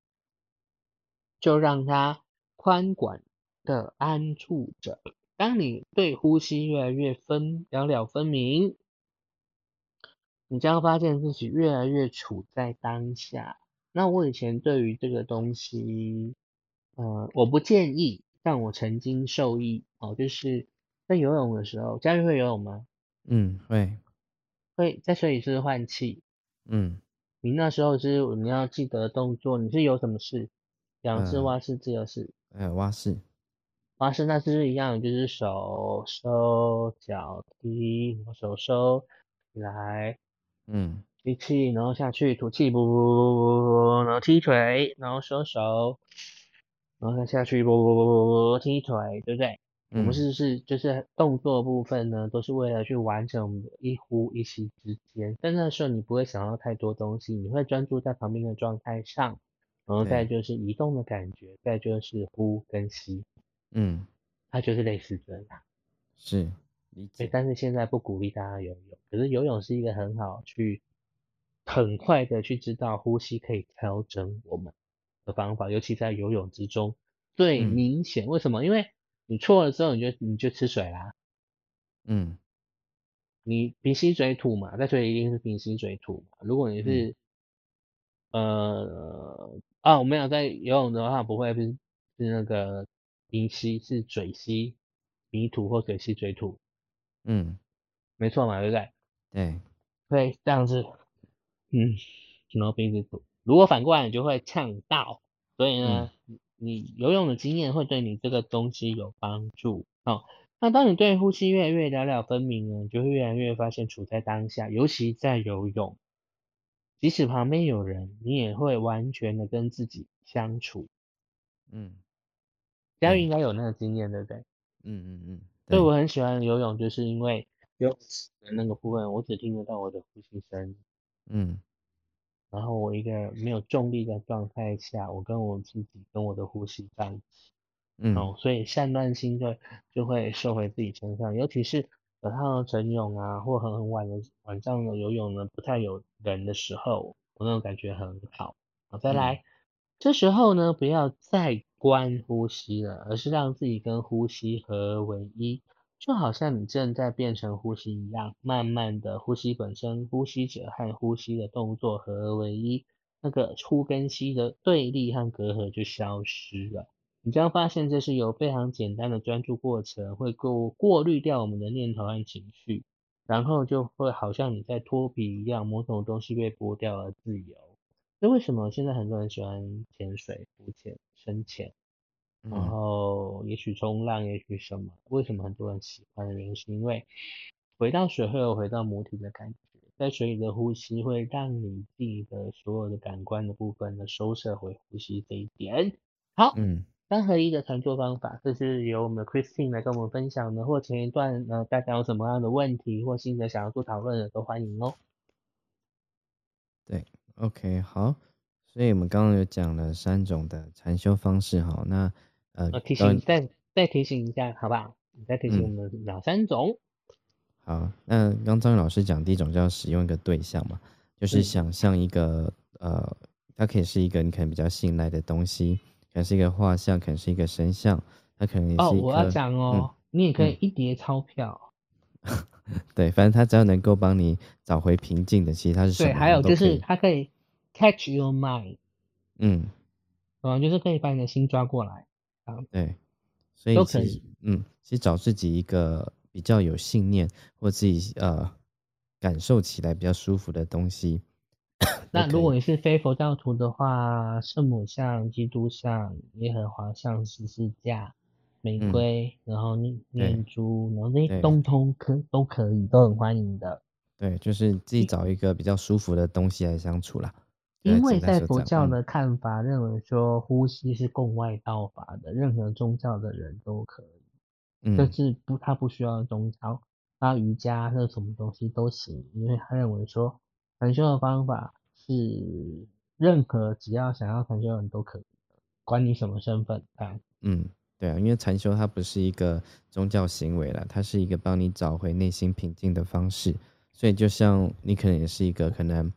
就让它宽广的安住着。当你对呼吸越来越分了了分明，你将发现自己越来越处在当下。那我以前对于这个东西。呃，我不建议，但我曾经受益哦，就是在游泳的时候，佳玉会游泳吗？嗯，会，会在水里是换气。嗯，你那时候是你要记得动作，你是有什么事？仰式、蛙式、自由式。呃，蛙式。蛙式那是一样，就是手收脚踢，手收起来，嗯，吸气，然后下去吐气，不不不不不，然后踢腿，然后收手。然后再下去，啵啵啵啵啵踢腿，对不对？我们是是就是动作部分呢，都是为了去完成我们的一呼一吸之间。但那时候你不会想到太多东西，你会专注在旁边的状态上，然后再就是移动的感觉，再就是呼跟吸。嗯，它就是类似这样。是，理解。但是现在不鼓励大家游泳，可是游泳是一个很好去很快的去知道呼吸可以调整我们。的方法，尤其在游泳之中最明显。为什么？因为你错了之后，你就你就吃水啦。嗯，你鼻吸嘴吐嘛，在水里一定是鼻吸嘴吐嘛。如果你是呃啊，我没有在游泳的话，不会是是那个鼻吸，是嘴吸鼻吐或嘴吸嘴吐。嗯，没错嘛，对不对？对，对这样子，嗯，然后鼻子吐。如果反过来，你就会呛到，所以呢，你游泳的经验会对你这个东西有帮助。哦，那当你对呼吸越来越了了分明呢，你就会越来越发现处在当下，尤其在游泳，即使旁边有人，你也会完全的跟自己相处。嗯，佳玉应该有那个经验，对不对？嗯嗯嗯。所以我很喜欢游泳，就是因为游泳的那个部分，我只听得到我的呼吸声。嗯。然后我一个没有重力的状态下，我跟我自己跟我的呼吸在一起，嗯，哦，所以散乱心就就会收回自己身上，尤其是有趟晨泳啊，或很很晚的晚上的游泳呢，不太有人的时候，我那种感觉很好。好，再来，这时候呢，不要再关呼吸了，而是让自己跟呼吸合为一。就好像你正在变成呼吸一样，慢慢的呼吸本身，呼吸者和呼吸的动作合而为一，那个呼跟吸的对立和隔阂就消失了。你将发现这是由非常简单的专注过程，会过过滤掉我们的念头和情绪，然后就会好像你在脱皮一样，某种东西被剥掉了自由。那为什么现在很多人喜欢潜水、浮潜、深潜？然后，也许冲浪，也许什么？为什么很多人喜欢的原因，是因为回到水会有回到母体的感觉，在水里的呼吸会让你自己的所有的感官的部分呢收摄回呼吸这一点。好，嗯，三合一的传作方法，这是由我们的 Christine 来跟我们分享的。或前一段呢，大家有什么样的问题或新的想要做讨论的，都欢迎哦。对，OK，好，所以我们刚刚有讲了三种的禅修方式，哈，那。呃，提醒再再提醒一下，好不好？你再提醒我们哪三种？好，那刚张宇老师讲第一种叫使用一个对象嘛，就是想象一个呃，它可以是一个你可能比较信赖的东西，可能是一个画像，可能是一个神像，它可能也是哦，我要讲哦，你也可以一叠钞票。对，反正它只要能够帮你找回平静的，其实它是对，还有就是它可以 catch your mind。嗯。嗯，就是可以把你的心抓过来啊。对，所以都可其实以嗯，其实找自己一个比较有信念或自己呃感受起来比较舒服的东西。那如果你是非佛教徒的话，圣母像、基督像、耶和华像、十字架、玫嗯瑰，然后念念珠，然后那些对通通可都可以，都很欢迎的。对，就是自己找一个比较舒服的东西来相处啦。对因为在佛教的看法认为说，呼吸是共外道法的，任何宗教的人都可以，就是不他不需要宗教，他瑜伽那什么东西都行，因为他认为说禅修的方法是任何只要想要禅修的人都可以的，管你什么身份啊。嗯，对啊，因为禅修它不是一个宗教行为了，它是一个帮你找回内心平静的方式。所以就像你可能也是一个可能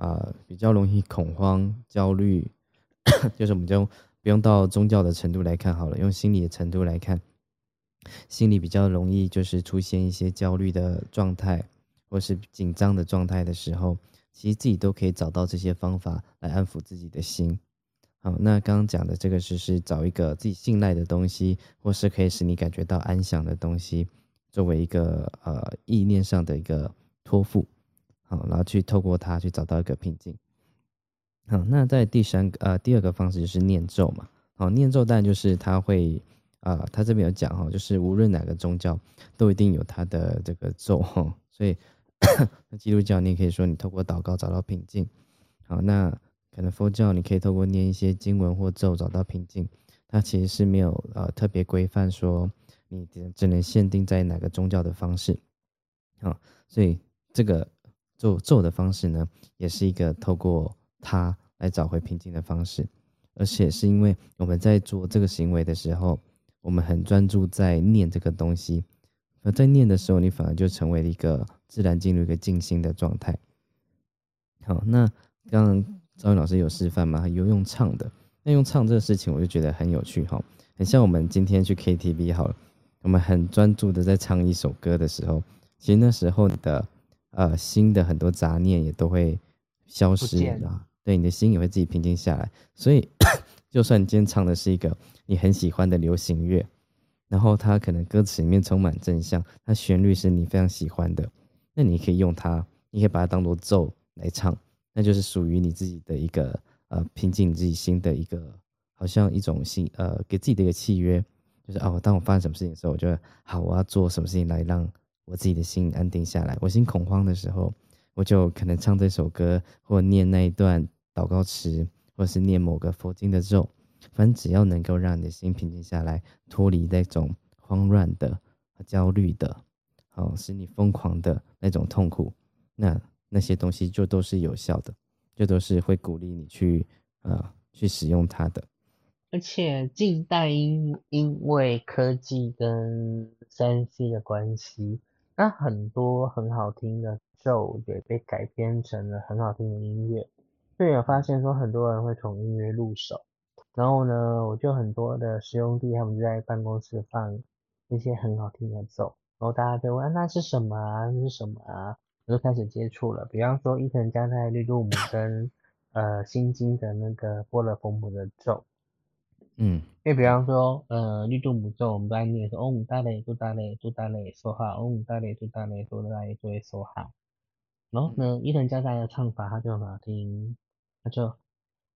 啊、比较容易恐慌、焦虑，就是我们就不用到宗教的程度来看好了，用心理的程度来看，心里比较容易就是出现一些焦虑的状态，或是紧张的状态的时候，其实自己都可以找到这些方法来安抚自己的心。好，那刚刚讲的这个是是找一个自己信赖的东西，或是可以使你感觉到安详的东西，作为一个呃意念上的一个托付，好，然后去透过它去找到一个平静。好，那在第三个呃第二个方式就是念咒嘛，好，念咒当然就是它会啊、他这边有讲哈，就是无论哪个宗教都一定有它的这个咒哈，所以那基督教你也可以说你透过祷告找到平静，好，那可能佛教你可以透过念一些经文或咒找到平静，它其实是没有呃特别规范说你只能限定在哪个宗教的方式，好，所以这个做做的方式呢，也是一个透过它来找回平静的方式，而且是因为我们在做这个行为的时候，我们很专注在念这个东西，而在念的时候，你反而就成为了一个自然进入一个静心的状态。好，那刚刚赵云老师有示范嘛？有用唱的，那用唱这个事情，我就觉得很有趣哈，很像我们今天去 KTV 好了，我们很专注的在唱一首歌的时候，其实那时候的呃新的很多杂念也都会消失对，你的心也会自己平静下来。所以，就算你今天唱的是一个你很喜欢的流行乐，然后它可能歌词里面充满正向，它旋律是你非常喜欢的，那你可以用它，你可以把它当做奏来唱，那就是属于你自己的一个呃平静你自己心的一个，好像一种心呃给自己的一个契约，就是哦，当我发生什么事情的时候，我就好，我要做什么事情来让我自己的心安定下来。我心恐慌的时候，我就可能唱这首歌，或念那一段祷告词，或是念某个佛经的咒，反正只要能够让你的心平静下来，脱离那种慌乱的、焦虑的，好、使你疯狂的那种痛苦，那那些东西就都是有效的，就都是会鼓励你去呃去使用它的。而且近代因因为科技跟三 C 的关系，那很多很好听的咒也被改编成了很好听的音乐。就有发现说很多人会从音乐入手，然后呢，我就很多的师兄弟他们就在办公室放一些很好听的咒，然后大家就问、啊、那是什么啊？那是什么啊？我就开始接触了，比方说伊藤加奈绿度母跟呃心经的那个波罗佛母的咒。嗯因为比方说，呃，绿度母咒，我们都在念说，嗡达雷嘟达雷嘟达雷梭哈，嗡达雷嘟达雷嘟达雷嘟梭哈。然后呢，伊藤加代的唱法他就很好听，他就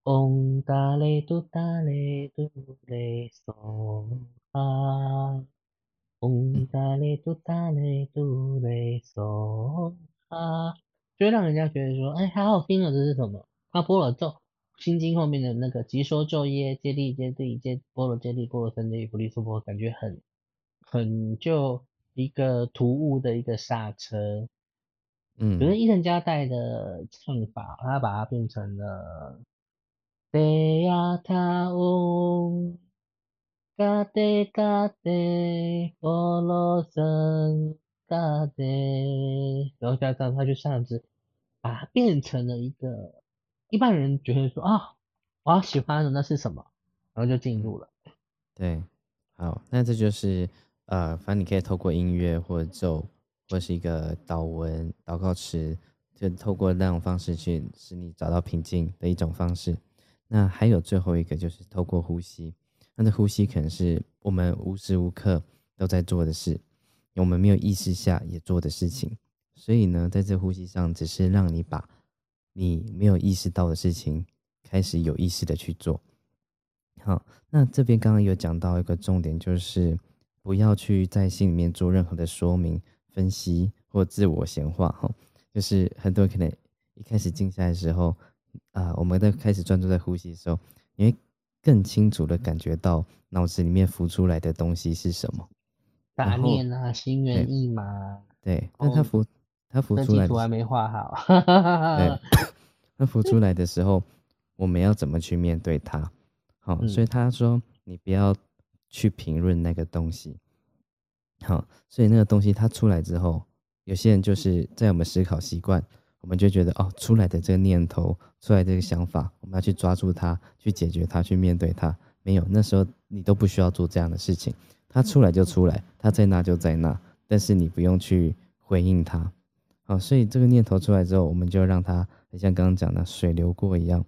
嗡达雷嘟达雷嘟雷梭哈，嗡达雷嘟达雷嘟雷梭哈，就会让人家觉得说，哎，好好听哦，这是什么？他波罗咒。心经后面的那个即说咒耶，接力接力接波罗接力波罗僧接力菩提娑婆，感觉很很就一个突兀的一个刹车。嗯，可是伊藤家代的唱法，他把它变成了得呀他嗡嘎得嘎得波罗僧嘎得，然后加上他就这样子把它变成了一个。一般人觉得说啊，我要喜欢的那是什么，然后就进入了。对，好，那这就是呃，反正你可以透过音乐或者咒，或是一个祷文、祷告词，就透过那种方式去使你找到平静的一种方式。那还有最后一个就是透过呼吸，那这呼吸可能是我们无时无刻都在做的事，我们没有意识下也做的事情。所以呢，在这呼吸上，只是让你把你没有意识到的事情开始有意识的去做。好，那这边刚刚有讲到一个重点，就是不要去在心里面做任何的说明、分析或自我闲话。哈，就是很多人可能一开始静下来的时候，啊，我们在开始专注在呼吸的时候，你会更清楚的感觉到脑子里面浮出来的东西是什么，杂念啊，心猿意马。对，但它浮，它浮出来，图还没画好。对，它浮出来的时候，我们要怎么去面对它？好，所以他说你不要去评论那个东西。好，所以那个东西它出来之后，有些人就是在我们思考习惯，我们就觉得哦，出来的这个念头，出来这个想法，我们要去抓住它，去解决它，去面对它。没有，那时候你都不需要做这样的事情。它出来就出来，它在那就在那，但是你不用去回应它。好，所以这个念头出来之后，我们就让它很像刚刚讲的水流过一样。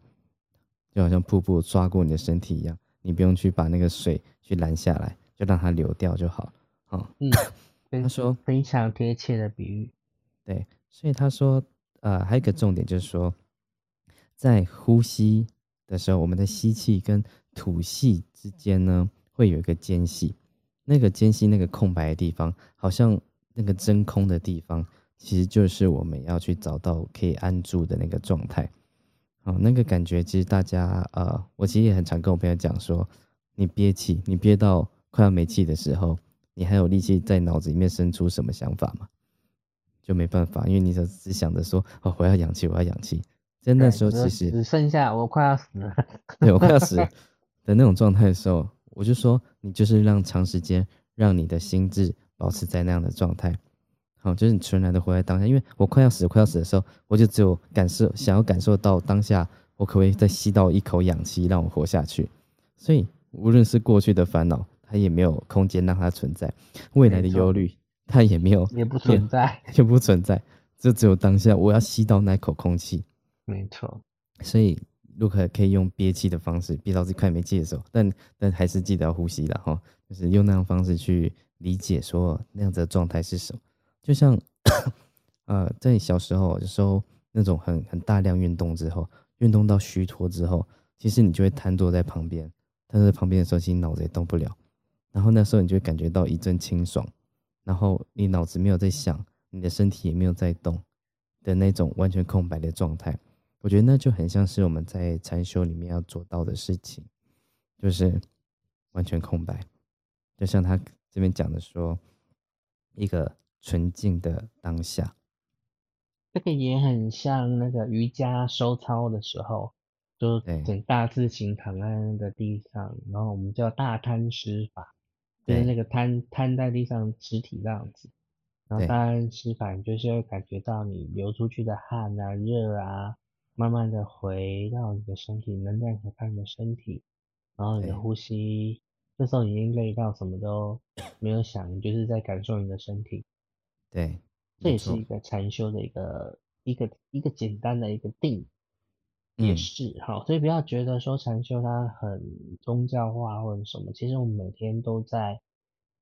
就好像瀑布抓过你的身体一样，你不用去把那个水去拦下来，就让它流掉就好。好，嗯，他说非常贴切的比喻。对，所以他说，呃，还有一个重点就是说，在呼吸的时候，我们的吸气跟吐气之间呢，会有一个间隙，那个间隙那个空白的地方，好像那个真空的地方，其实就是我们要去找到可以安住的那个状态。哦，那个感觉其实大家呃，我其实也很常跟我朋友讲说，你憋气，你憋到快要没气的时候，你还有力气在脑子里面生出什么想法吗？就没办法，因为你只只想着说，哦，我要氧气，我要氧气。在那时候其实只剩下我快要死了，对我快要死 的那种状态的时候，我就说，你就是让长时间让你的心智保持在那样的状态。哦，就是你纯然的活在当下，因为我快要死，快要死的时候，我就只有感受，想要感受到当下，我可不可以再吸到一口氧气，让我活下去？所以，无论是过去的烦恼，它也没有空间让它存在；未来的忧虑，它也没有，也不存在，也不存在，就只有当下，我要吸到那口空气。没错。所以，如果可以用憋气的方式，憋到自己快没气的时候，但但还是记得要呼吸的哈，就是用那样方式去理解说那样子的状态是什么。就像，呃，在小时候有时候那种很很大量运动之后，运动到虚脱之后，其实你就会瘫坐在旁边，瘫坐在旁边的时候，其实脑子也动不了。然后那时候你就会感觉到一阵清爽，然后你脑子没有在想，你的身体也没有在动的那种完全空白的状态。我觉得那就很像是我们在禅修里面要做到的事情，就是完全空白。就像他这边讲的说，一个。纯净的当下，这个也很像那个瑜伽收操的时候，就整大字形躺在那个地上，然后我们叫大摊尸法，就是那个摊摊在地上肢体这样子，然后大摊尸法就是会感觉到你流出去的汗啊、热啊，慢慢的回到你的身体，能量回到你的身体，然后你的呼吸，这时候已经累到什么都没有想，就是在感受你的身体。对，这也是一个禅修的一个一个一个简单的一个定，也是哈，所以不要觉得说禅修它很宗教化或者什么，其实我们每天都在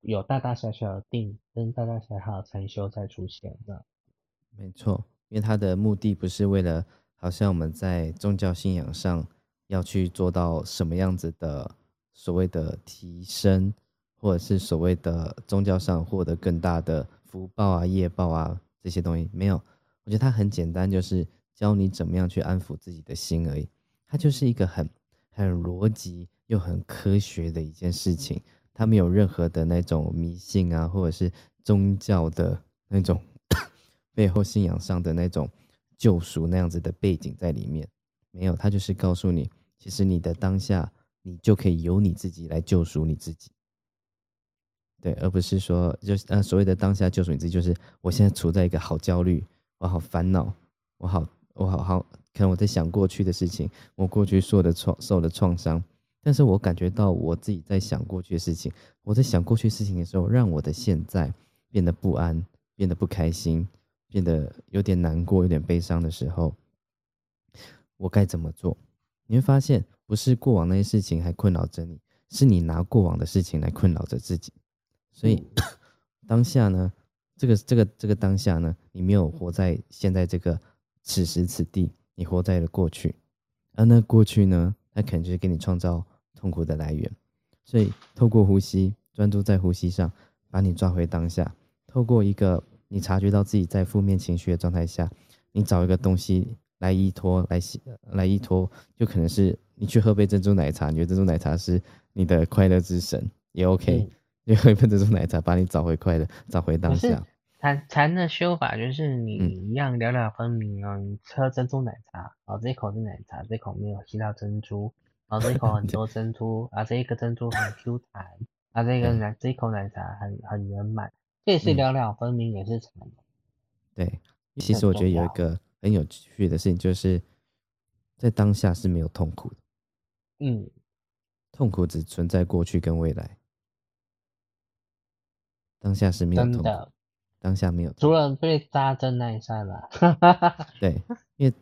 有大大小小的定跟大大小小的禅修在出现的。没错，因为它的目的不是为了好像我们在宗教信仰上要去做到什么样子的所谓的提升，或者是所谓的宗教上获得更大的。福报啊，业报啊，这些东西没有。我觉得它很简单，就是教你怎么样去安抚自己的心而已。它就是一个很很逻辑又很科学的一件事情。它没有任何的那种迷信啊，或者是宗教的那种背后信仰上的那种救赎那样子的背景在里面。没有，它就是告诉你，其实你的当下，你就可以由你自己来救赎你自己。对，而不是说，就是呃，所谓的当下救赎你自己，就是我现在处在一个好焦虑，我好烦恼，我好，我好好，可能我在想过去的事情，我过去受的创受的创伤，但是我感觉到我自己在想过去的事情，我在想过去事情的时候，让我的现在变得不安，变得不开心，变得有点难过，有点悲伤的时候，我该怎么做？你会发现，不是过往那些事情还困扰着你，是你拿过往的事情来困扰着自己。所以 当下呢，这个这个这个当下呢，你没有活在现在这个此时此地，你活在了过去，而那过去呢，它可能就是给你创造痛苦的来源。所以透过呼吸，专注在呼吸上，把你抓回当下。透过一个你察觉到自己在负面情绪的状态下，你找一个东西来依托，来来依托，就可能是你去喝杯珍珠奶茶，你觉得珍珠奶茶是你的快乐之神，也 OK。你喝一杯珍珠奶茶，把你找回快乐，找回当下。禅禅的修法就是你一样两两分明哦，你喝珍珠奶茶，哦这一口是奶茶，这一口没有吸到珍珠，然后这一口很多珍珠，啊这一个珍珠很 Q 弹，啊这个奶这一口奶茶很很圆满，这也是两两分明，也是禅。对，其实我觉得有一个很有趣的事情，就是在当下是没有痛苦的，嗯，痛苦只存在过去跟未来。当下是没有痛苦，当下没有，除了被扎针那一刹那。对，因为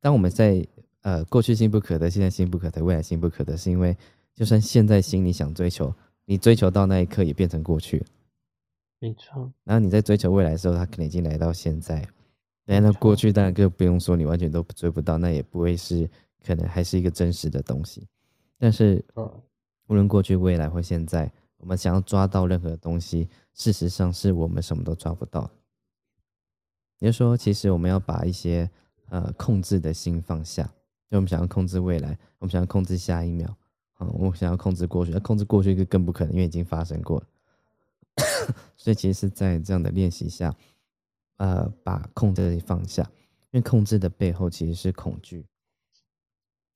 当我们在呃过去心不可得，现在心不可得，未来心不可得，是因为就算现在心里想追求，你追求到那一刻也变成过去。没错。然后你在追求未来的时候，它可能已经来到现在。那过去当然更不用说，你完全都追不到，那也不会是可能还是一个真实的东西。但是，无论过去、未来或现在。我们想要抓到任何东西，事实上是我们什么都抓不到。也就说，其实我们要把一些呃控制的心放下，就我们想要控制未来，我们想要控制下一秒，啊，我们想要控制过去，那控制过去就更不可能，因为已经发生过了。所以，其实是在这样的练习下，呃，把控制放下，因为控制的背后其实是恐惧，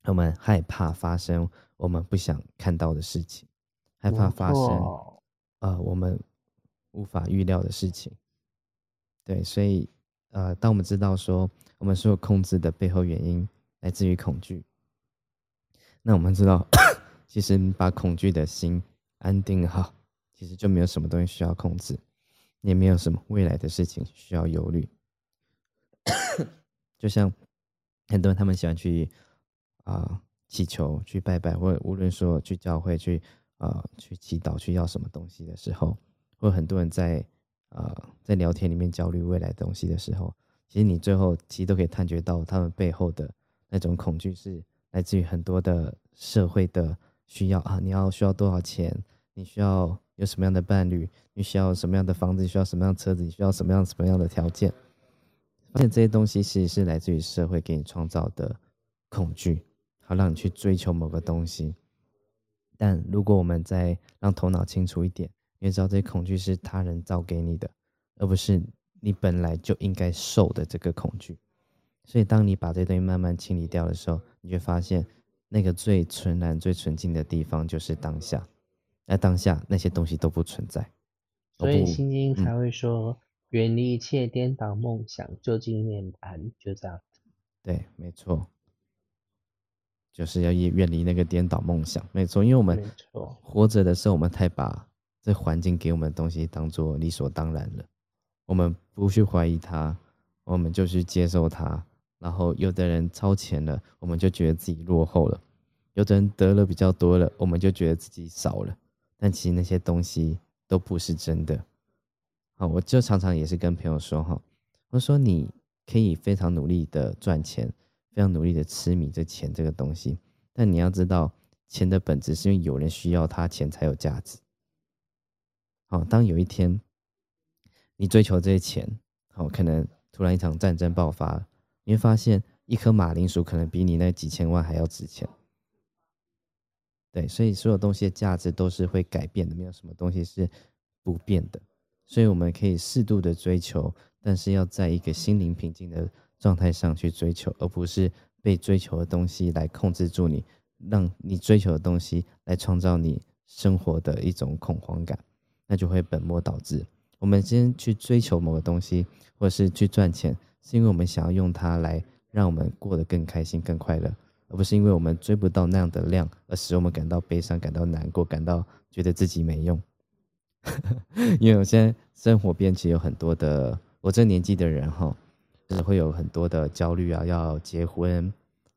我们害怕发生我们不想看到的事情。害怕发生，呃，我们无法预料的事情。对，所以，呃，当我们知道说我们所有控制的背后原因来自于恐惧，那我们知道，其实把恐惧的心安定好，其实就没有什么东西需要控制，也没有什么未来的事情需要忧虑。就像很多人他们喜欢去啊祈求、去拜拜，或者无论说去教会去。呃，去祈祷去要什么东西的时候，或很多人在呃在聊天里面焦虑未来东西的时候，其实你最后其实都可以探觉到他们背后的那种恐惧是来自于很多的社会的需要啊，你要需要多少钱？你需要有什么样的伴侣？你需要什么样的房子？需要什么样的车子？你需要什么样什么样的条件？发现这些东西其实是来自于社会给你创造的恐惧，好让你去追求某个东西。但如果我们再让头脑清楚一点，你会知道这些恐惧是他人造给你的，而不是你本来就应该受的这个恐惧。所以，当你把这些东西慢慢清理掉的时候，你会发现那个最纯然、最纯净的地方就是当下。那当下那些东西都不存在。所以，心经才会说：远离一切颠倒梦想，就近涅槃。就这样。对，没错。就是要远远离那个颠倒梦想，没错，因为我们活着的时候，我们太把这环境给我们的东西当做理所当然了，我们不去怀疑它，我们就去接受它。然后有的人超前了，我们就觉得自己落后了；有的人得了比较多了，我们就觉得自己少了。但其实那些东西都不是真的。好，我就常常也是跟朋友说哈，我说你可以非常努力的赚钱。非常努力的痴迷这钱这个东西，但你要知道，钱的本质是因为有人需要它，钱才有价值。好，当有一天你追求这些钱，好，可能突然一场战争爆发，你会发现一颗马铃薯可能比你那几千万还要值钱。对，所以所有东西的价值都是会改变的，没有什么东西是不变的。所以我们可以适度的追求，但是要在一个心灵平静的。状态上去追求，而不是被追求的东西来控制住你，让你追求的东西来创造你生活的一种恐慌感，那就会本末倒置。我们今天去追求某个东西，或是去赚钱，是因为我们想要用它来让我们过得更开心、更快乐，而不是因为我们追不到那样的量而使我们感到悲伤、感到难过、感到觉得自己没用。因为我现在生活边其实有很多的我这年纪的人哈。会有很多的焦虑啊，要结婚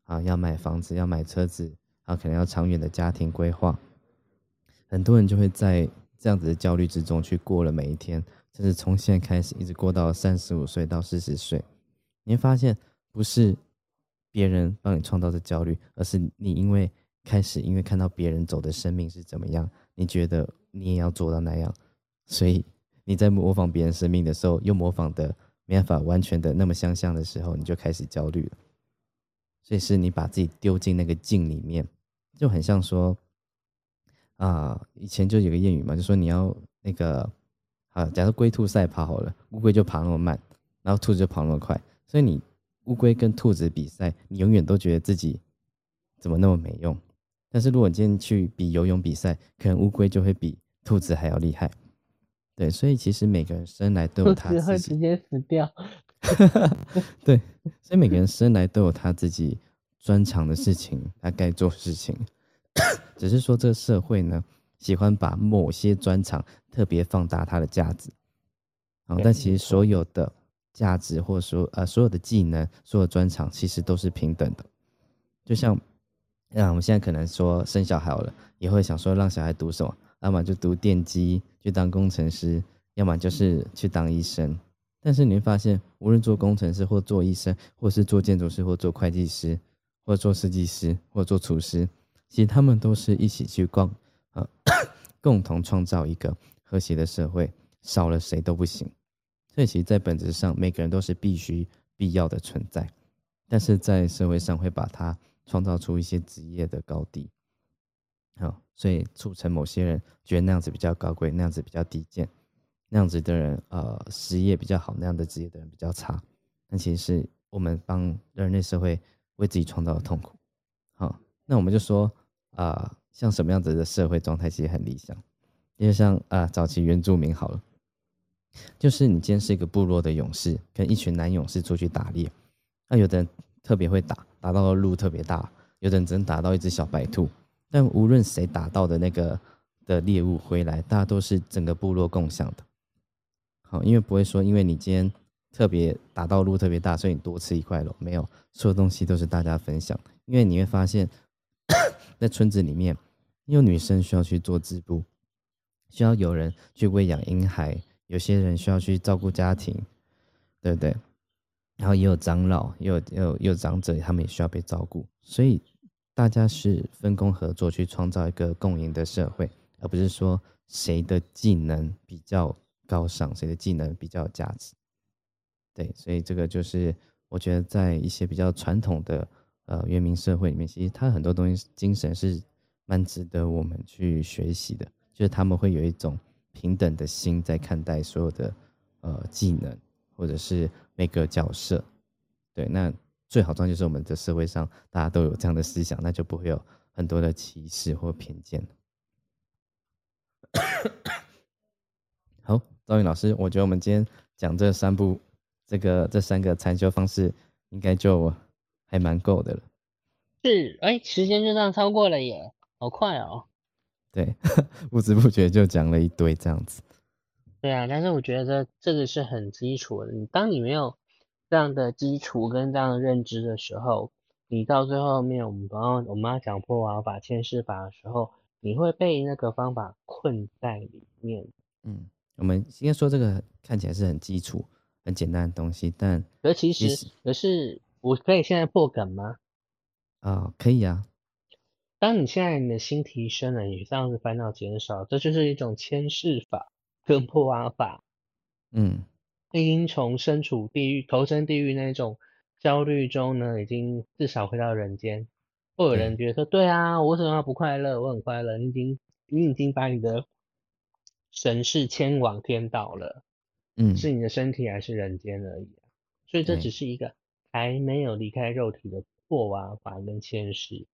啊，要买房子，要买车子，啊，可能要长远的家庭规划。很多人就会在这样子的焦虑之中去过了每一天，甚至从现在开始一直过到三十五岁到四十岁，你会发现不是别人帮你创造的焦虑，而是你因为开始因为看到别人走的生命是怎么样，你觉得你也要做到那样，所以你在模仿别人生命的时候，又模仿的。没办法完全的那么相像的时候，你就开始焦虑了。所以是你把自己丢进那个镜里面，就很像说，啊，以前就有个谚语嘛，就说你要那个，啊，假如龟兔赛跑好了，乌龟就跑那么慢，然后兔子就跑那么快。所以你乌龟跟兔子比赛，你永远都觉得自己怎么那么没用。但是如果你今天去比游泳比赛，可能乌龟就会比兔子还要厉害。对，所以其实每个人生来都有他自己，会直接死掉。对，所以每个人生来都有他自己专长的事情，他该做事情。只是说这个社会呢，喜欢把某些专长特别放大它的价值。好，但其实所有的价值或者说呃所有的技能、所有专长，其实都是平等的。就像，那我们现在可能说生小孩好了，也会想说让小孩读什么。要么就读电机去当工程师，要么就是去当医生。但是你会发现，无论做工程师或做医生，或是做建筑师或做会计师，或做设计师或做厨师，其实他们都是一起去逛啊，共同创造一个和谐的社会，少了谁都不行。所以，其实，在本质上，每个人都是必须必要的存在。但是在社会上，会把它创造出一些职业的高低。所以促成某些人觉得那样子比较高贵，那样子比较低贱，那样子的人，呃，职业比较好，那样的职业的人比较差。那其实是我们帮人类社会为自己创造的痛苦。好，那我们就说，啊，像什么样子的社会状态其实很理想，因为像啊，早期原住民好了，就是你今天是一个部落的勇士，跟一群男勇士出去打猎，那有的人特别会打，打到的路特别大，有的人只能打到一只小白兔。但无论谁打到的那个的猎物回来，大家都是整个部落共享的。好，因为不会说，因为你今天特别打到路特别大，所以你多吃一块肉，没有，所有东西都是大家分享。因为你会发现，在村子里面，有女生需要去做织布，需要有人去喂养婴孩，有些人需要去照顾家庭，对不对？然后也有长老，也有有有长者，他们也需要被照顾，所以。大家是分工合作去创造一个共赢的社会，而不是说谁的技能比较高尚，谁的技能比较有价值。对，所以这个就是我觉得在一些比较传统的呃原民社会里面，其实它很多东西精神是蛮值得我们去学习的，就是他们会有一种平等的心在看待所有的呃技能或者是每个角色。对，那。最好状就是我们的社会上大家都有这样的思想，那就不会有很多的歧视或偏见。好，赵云老师，我觉得我们今天讲这三步，这个这三个禅修方式，应该就还蛮够的了。是，哎，时间就这样超过了耶，好快哦。对，不知不觉就讲了一堆这样子。对啊，但是我觉得这个是很基础的，你当你没有。这样的基础跟这样的认知的时候，你到最后面，我们刚刚我们要讲破瓦法、牵释法的时候，你会被那个方法困在里面。嗯，我们今天说这个看起来是很基础、很简单的东西，但而其实，可是我可以现在破梗吗？啊，可以啊。当你现在你的心提升了，你这样子烦恼减少，这就是一种牵释法跟破瓦法。嗯。已经从身处地狱、投身地狱那种焦虑中呢，已经至少回到人间。会有人觉得说：“对啊，我为什么不快乐？我很快乐。”你已经，你已经把你的神识迁往天道了。嗯，是你的身体还是人间而已。所以这只是一个还没有离开肉体的破瓦法跟前世。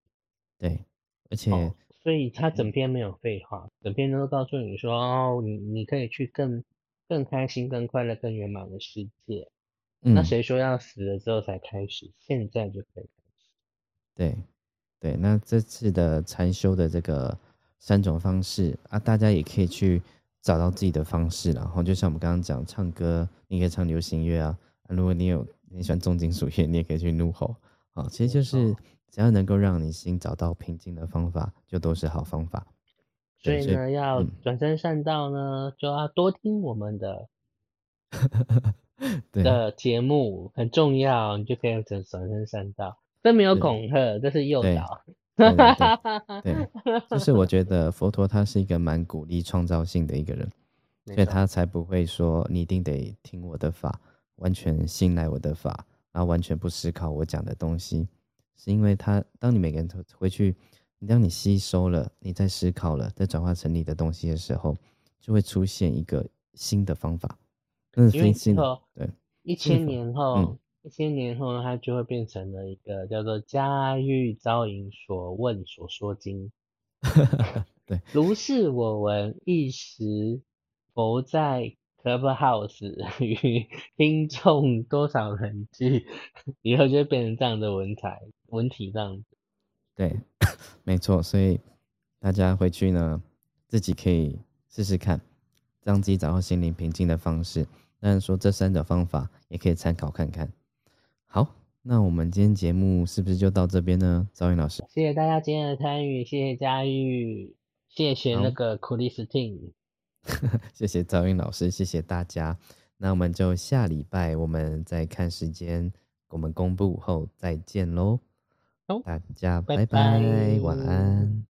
对，而且，所以他整篇没有废话，整篇都告诉你说：“哦，你你可以去更。”更开心、更快乐、更圆满的世界。那谁说要死了之后才开始？现在就可以开始。对，对。那这次的禅修的这个三种方式啊，大家也可以去找到自己的方式。然后，就像我们刚刚讲，唱歌，你可以唱流行乐啊。如果你有你喜欢重金属乐，你也可以去怒吼。啊，其实就是只要能够让你心找到平静的方法，就都是好方法。对所以呢，要嗯转身善道呢，就要多听我们的 对的节目，很重要，你就可以转转身善道。这没有恐吓，这是诱对导。对对对，就是我觉得佛陀他是一个蛮鼓励创造性的一个人，所以他才不会说你一定得听我的法，完全信赖我的法，然后完全不思考我讲的东西，是因为他当你每个人都回去，当你吸收了，你在思考了，再转化成你的东西的时候，就会出现一个新的方法，那是非新的对。一千年后，嗯一千年后它就会变成了一个叫做《家喻昭隐所问所说经 》。对，如是我闻，一时佛在 Clubhouse 与听众多少人聚，以后就会变成这样的文采文体这样子。对，没错，所以大家回去呢，自己可以试试看，让自己找到心灵平静的方式。当然说这三种方法也可以参考看看。好，那我们今天节目是不是就到这边呢？赵云老师，谢谢大家今天的参与，谢谢佳玉，谢谢那个 s t i n 谢谢赵云老师，谢谢大家。那我们就下礼拜我们再看时间，我们公布后再见喽。好大家拜，拜晚安。